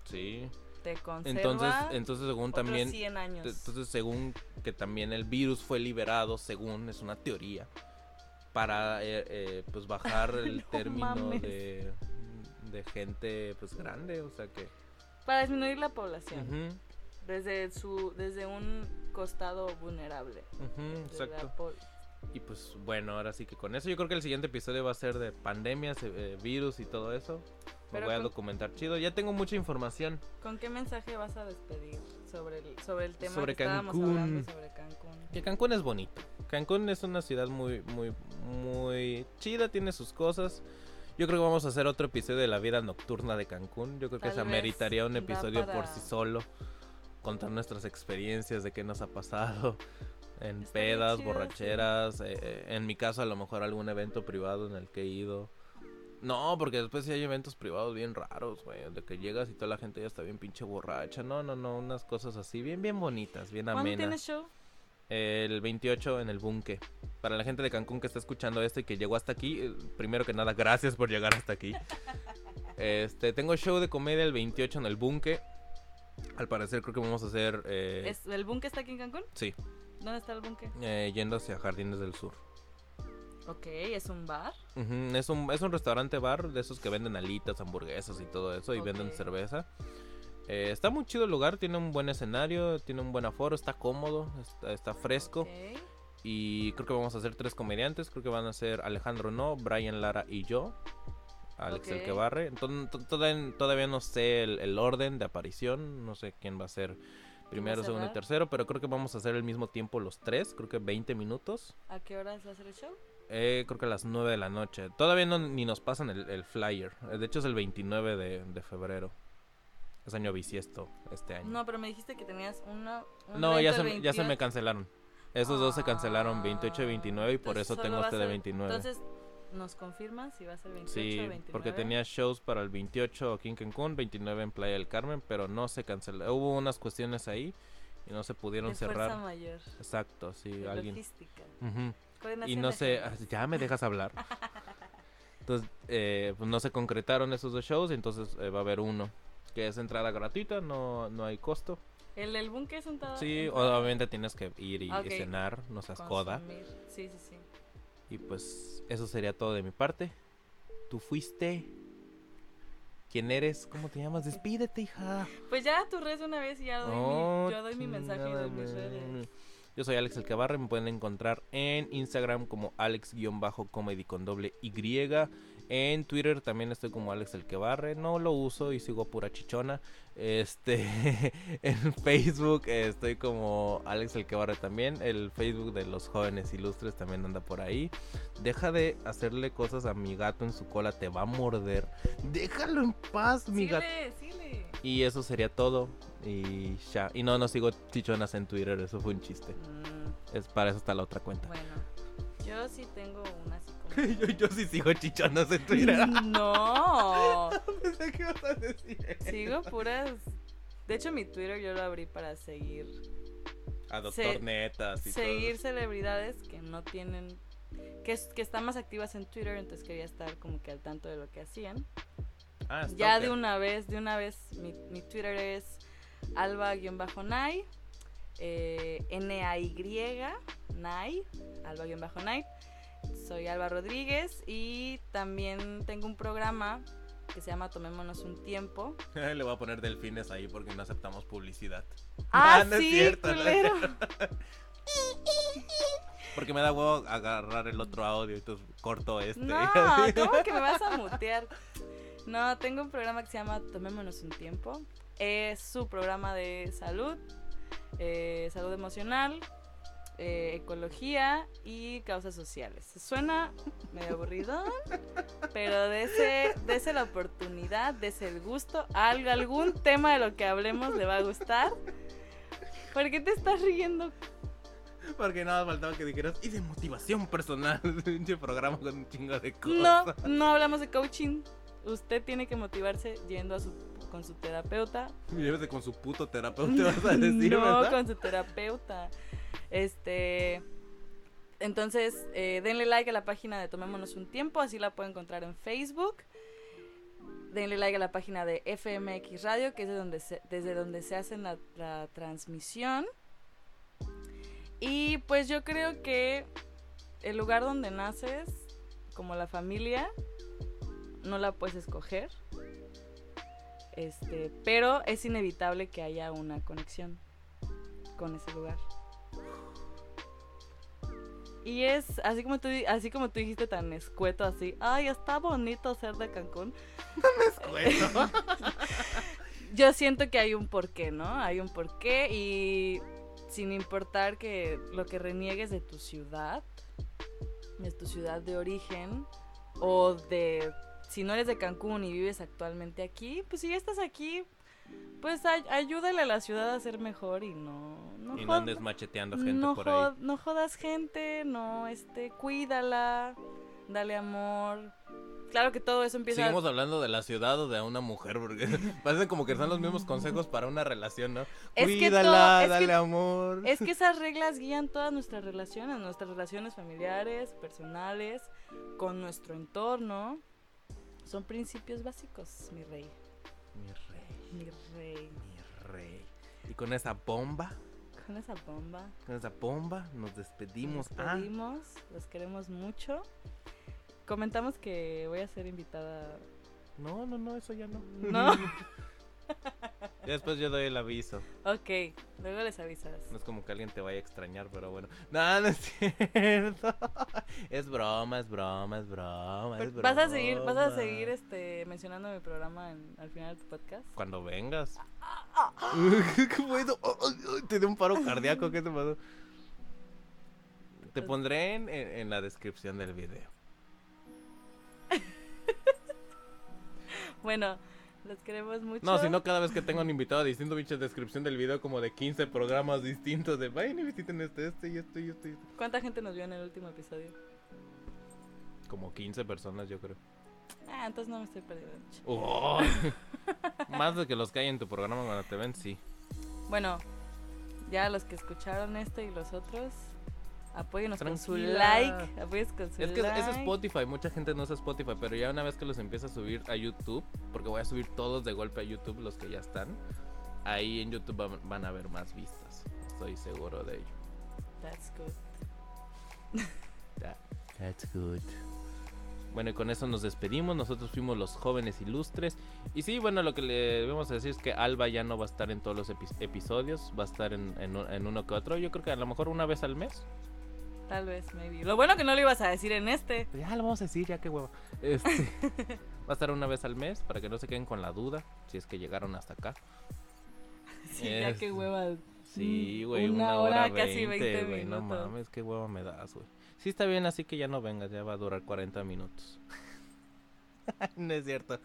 Sí. Te conserva entonces, entonces según también. 100 años. Entonces, según que también el virus fue liberado, según es una teoría, para eh, eh, pues bajar el término de, de gente pues grande, o sea que. Para disminuir la población. Desde su, desde un costado vulnerable. exacto. Y pues bueno, ahora sí que con eso yo creo que el siguiente episodio va a ser de pandemias, eh, virus y todo eso. Me voy a documentar chido. Ya tengo mucha información. ¿Con qué mensaje vas a despedir sobre el, sobre el tema sobre que Cancún. sobre Cancún? Que Cancún es bonito. Cancún es una ciudad muy, muy, muy chida, tiene sus cosas. Yo creo que vamos a hacer otro episodio de la vida nocturna de Cancún. Yo creo que se ameritaría un episodio por sí solo. Contar nuestras experiencias de qué nos ha pasado en pedas, borracheras, eh, eh, en mi caso a lo mejor algún evento privado en el que he ido. No, porque después sí hay eventos privados bien raros, güey, de que llegas y toda la gente ya está bien pinche borracha. No, no, no, unas cosas así bien bien bonitas, bien amenas. ¿Cuándo tienes show? El 28 en el Bunque. Para la gente de Cancún que está escuchando esto y que llegó hasta aquí, eh, primero que nada, gracias por llegar hasta aquí. Este, tengo show de comedia el 28 en el Bunque. Al parecer creo que vamos a hacer... eh, ¿Es, ¿El búnker está aquí en Cancún? Sí, ¿Dónde está el búnker? eh, yendo hacia Jardines del Sur. Ok, ¿es un bar? Es, un, es un restaurante bar de esos que venden alitas, hamburguesas y todo eso y venden cerveza. Eh, está muy chido el lugar, tiene un buen escenario, tiene un buen aforo, está cómodo, está, está fresco. Y creo que vamos a hacer tres comediantes. Creo que van a ser Alejandro No, Brian Lara y yo. Alex el que barre. Entonces, to- todavía, todavía no sé el, el orden de aparición. No sé quién va a ser primero, segundo y tercero. Pero creo que vamos a hacer al mismo tiempo los tres. Creo que 20 minutos. ¿A qué hora va a ser el show? Eh, creo que a las 9 de la noche. Todavía no, ni nos pasan el, el flyer. Eh, De hecho es el 29 de, de febrero. Es año bisiesto este año. No, pero me dijiste que tenías una. un No, ya se, el me- ya se me 28. cancelaron. Esos dos se cancelaron 28 y 29 y por eso tengo este de ser- 29. Entonces, ¿nos confirmas si va a ser 28 Sí, o 29? porque tenía shows para el 28 aquí en Cancún, 29 en Playa del Carmen, pero no se canceló. Hubo unas cuestiones ahí y no se pudieron de fuerza cerrar. mayor. Exacto, sí, de alguien. logística. Ujú. Y coordinación no sé, agendas. ya me dejas hablar. Entonces, eh, pues no se concretaron esos dos shows, entonces eh, va a haber uno que es entrada gratuita, no, no hay costo. El del búnker. Sí, entrada, obviamente tienes que ir y, y Ok. cenar, no seas coda. consumir. Sí, sí, sí. Y pues eso sería todo de mi parte. Tú fuiste. ¿Quién eres? ¿Cómo te llamas? Despídete, hija. Pues ya tu red una vez y ya doy, Oh, mi, yo doy mi mensaje chingada de mis redes. Yo soy Alex El que barre, me pueden encontrar en Instagram como alex-comedy con doble Y. En Twitter también estoy como Alex El que barre, no lo uso y sigo pura chichona. Este, en Facebook estoy como Alex El que barre también. El Facebook de los jóvenes ilustres también anda por ahí. Deja de hacerle cosas a mi gato en su cola, te va a morder. Déjalo en paz, mi gato. Y eso sería todo. Y ya. Y no, no sigo chichonas en Twitter, eso fue un chiste. Mm, Es para eso está la otra cuenta. bueno, yo sí tengo una. yo, yo sí sigo chichonas en Twitter. no, Pensé que ibas a decir sigo puras... De hecho, mi Twitter yo lo abrí para seguir A Doctor Netas y seguir celebridades que no tienen que, que están más activas en Twitter, entonces quería estar como que al tanto de lo que hacían. Ah, Ya de una vez, de una vez, mi, mi Twitter es alba-nai, eh, N-A-Y, Nai, alba-nai. Soy Alba Rodríguez y también tengo un programa que se llama Tomémonos un tiempo. Le voy a poner delfines ahí porque no aceptamos publicidad. ¡Ah, no es sí, cierto, no es culero! Porque me da huevo agarrar el otro audio y entonces corto este. No, ¿cómo que me vas a mutear? No, tengo un programa que se llama Tomémonos un tiempo. Es su programa de salud, eh, salud emocional, eh, ecología y causas sociales. Suena medio aburrido, pero dese, dese la oportunidad, dese el gusto. Algo, algún tema de lo que hablemos le va a gustar. ¿Por qué te estás riendo? Porque nada faltaba que dijeras, y de motivación personal. Pinche programa con un chingo de No, cosas. no hablamos de coaching. Usted tiene que motivarse yendo a su, con su terapeuta. Llévese con su puto terapeuta, vas a decir, no, ¿verdad? con su terapeuta. Este. Entonces, eh, denle like a la página de Tomémonos un tiempo, así la pueden encontrar en Facebook. Denle like a la página de FMX Radio, que es de donde se- desde donde se hace la, la transmisión. Y pues yo creo que el lugar donde naces, como la familia, no la puedes escoger. Este, pero es inevitable que haya una conexión con ese lugar. Y es así como tú así como tú dijiste tan escueto así, ay, está bonito ser de Cancún. Bueno. Yo siento que hay un porqué, ¿no? Hay un porqué y sin importar que lo que reniegues de tu ciudad, de tu ciudad de origen o de si no eres de Cancún y vives actualmente aquí, pues si ya estás aquí, pues ay- ayúdale a la ciudad a ser mejor y no no, y no andes macheteando gente no, por ahí. no jodas gente, no este cuídala, dale amor. claro que todo eso empieza... Seguimos hablando de la ciudad o de una mujer, porque parece como que son los mismos consejos para una relación, ¿no? Es Cuídala, todo- es que- dale amor. Es que esas reglas guían todas nuestras relaciones, nuestras relaciones familiares, personales, con nuestro entorno. Son principios básicos, mi rey. Mi rey, Mi rey. mi rey. Y con esa bomba, Con esa bomba. con esa bomba, nos despedimos. Nos Ah, despedimos, los queremos mucho. Comentamos que voy a ser invitada. no, no, no, eso ya no. No. Ya después yo doy el aviso. Ok, luego les avisas. No es como que alguien te vaya a extrañar, pero bueno. No, no es cierto. Es broma, es broma, es broma. es ¿Vas a seguir, vas a seguir este mencionando mi programa en- al final de tu podcast? Cuando vengas. ¿Qué puedo? Te dio un paro cardíaco, ¿qué te pasó? Te pondré en, en- en la descripción del video. Bueno, los queremos mucho. No, si no, cada vez que tengo un invitado distinto, pinche descripción del video como de 15 programas distintos de vayan y visiten este, este y este y este. y este". ¿Cuánta gente nos vio en el último episodio? Como 15 personas, yo creo. Ah, entonces no me estoy perdiendo mucho. Oh. Más de que los que hay en tu programa cuando te ven, sí. Bueno, ya los que escucharon este y los otros, apóyenos con su like. Apóyenos con su Es que like. es Spotify, mucha gente no usa Spotify, pero ya una vez que los empieza a subir a YouTube, porque voy a subir todos de golpe a YouTube, los que ya están, ahí en YouTube van, van a haber más vistas. Estoy seguro de ello. That's good. That's good. Bueno, y con eso nos despedimos. Nosotros fuimos los jóvenes ilustres. Y sí, bueno, lo que le vamos a decir es que Alba ya no va a estar en todos los epi- episodios. Va a estar en, en uno que otro. Yo creo que a lo mejor una vez al mes. Tal vez, maybe. Lo bueno que no lo ibas a decir en este. Pues ya lo vamos a decir, ya que huevo. Este, va a estar una vez al mes para que no se queden con la duda. Si es que llegaron hasta acá. Sí, ya Es- que hueva. Sí, Mm, güey, una una, hora, hora, casi 20, 20 güey, No minutos. mames, qué huevo me das, güey. Sí está bien, así que ya no vengas, ya va a durar 40 minutos. no es cierto.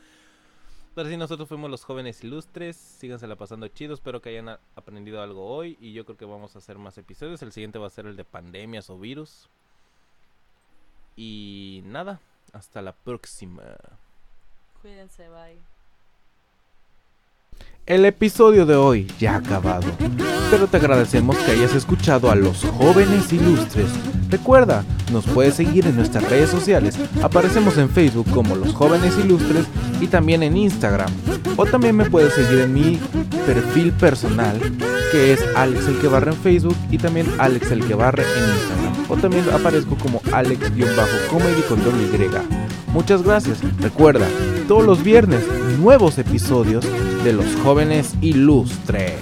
Pero sí, nosotros fuimos los jóvenes ilustres. Sígansela pasando chido. Espero que hayan aprendido algo hoy. Y yo creo que vamos a hacer más episodios. El siguiente va a ser el de pandemias o virus. Y nada, hasta la próxima. Cuídense, bye. El episodio de hoy ya ha acabado, pero te agradecemos que hayas escuchado a los jóvenes ilustres. Recuerda, nos puedes seguir en nuestras redes sociales, aparecemos en Facebook como los jóvenes ilustres y también en Instagram. O también me puedes seguir en mi perfil personal, que es Alex el que barre en Facebook y también Alex el que barre en Instagram. O también aparezco como Alex-comedy con doble Y. Muchas gracias. Recuerda, todos los viernes nuevos episodios de los jóvenes ilustres.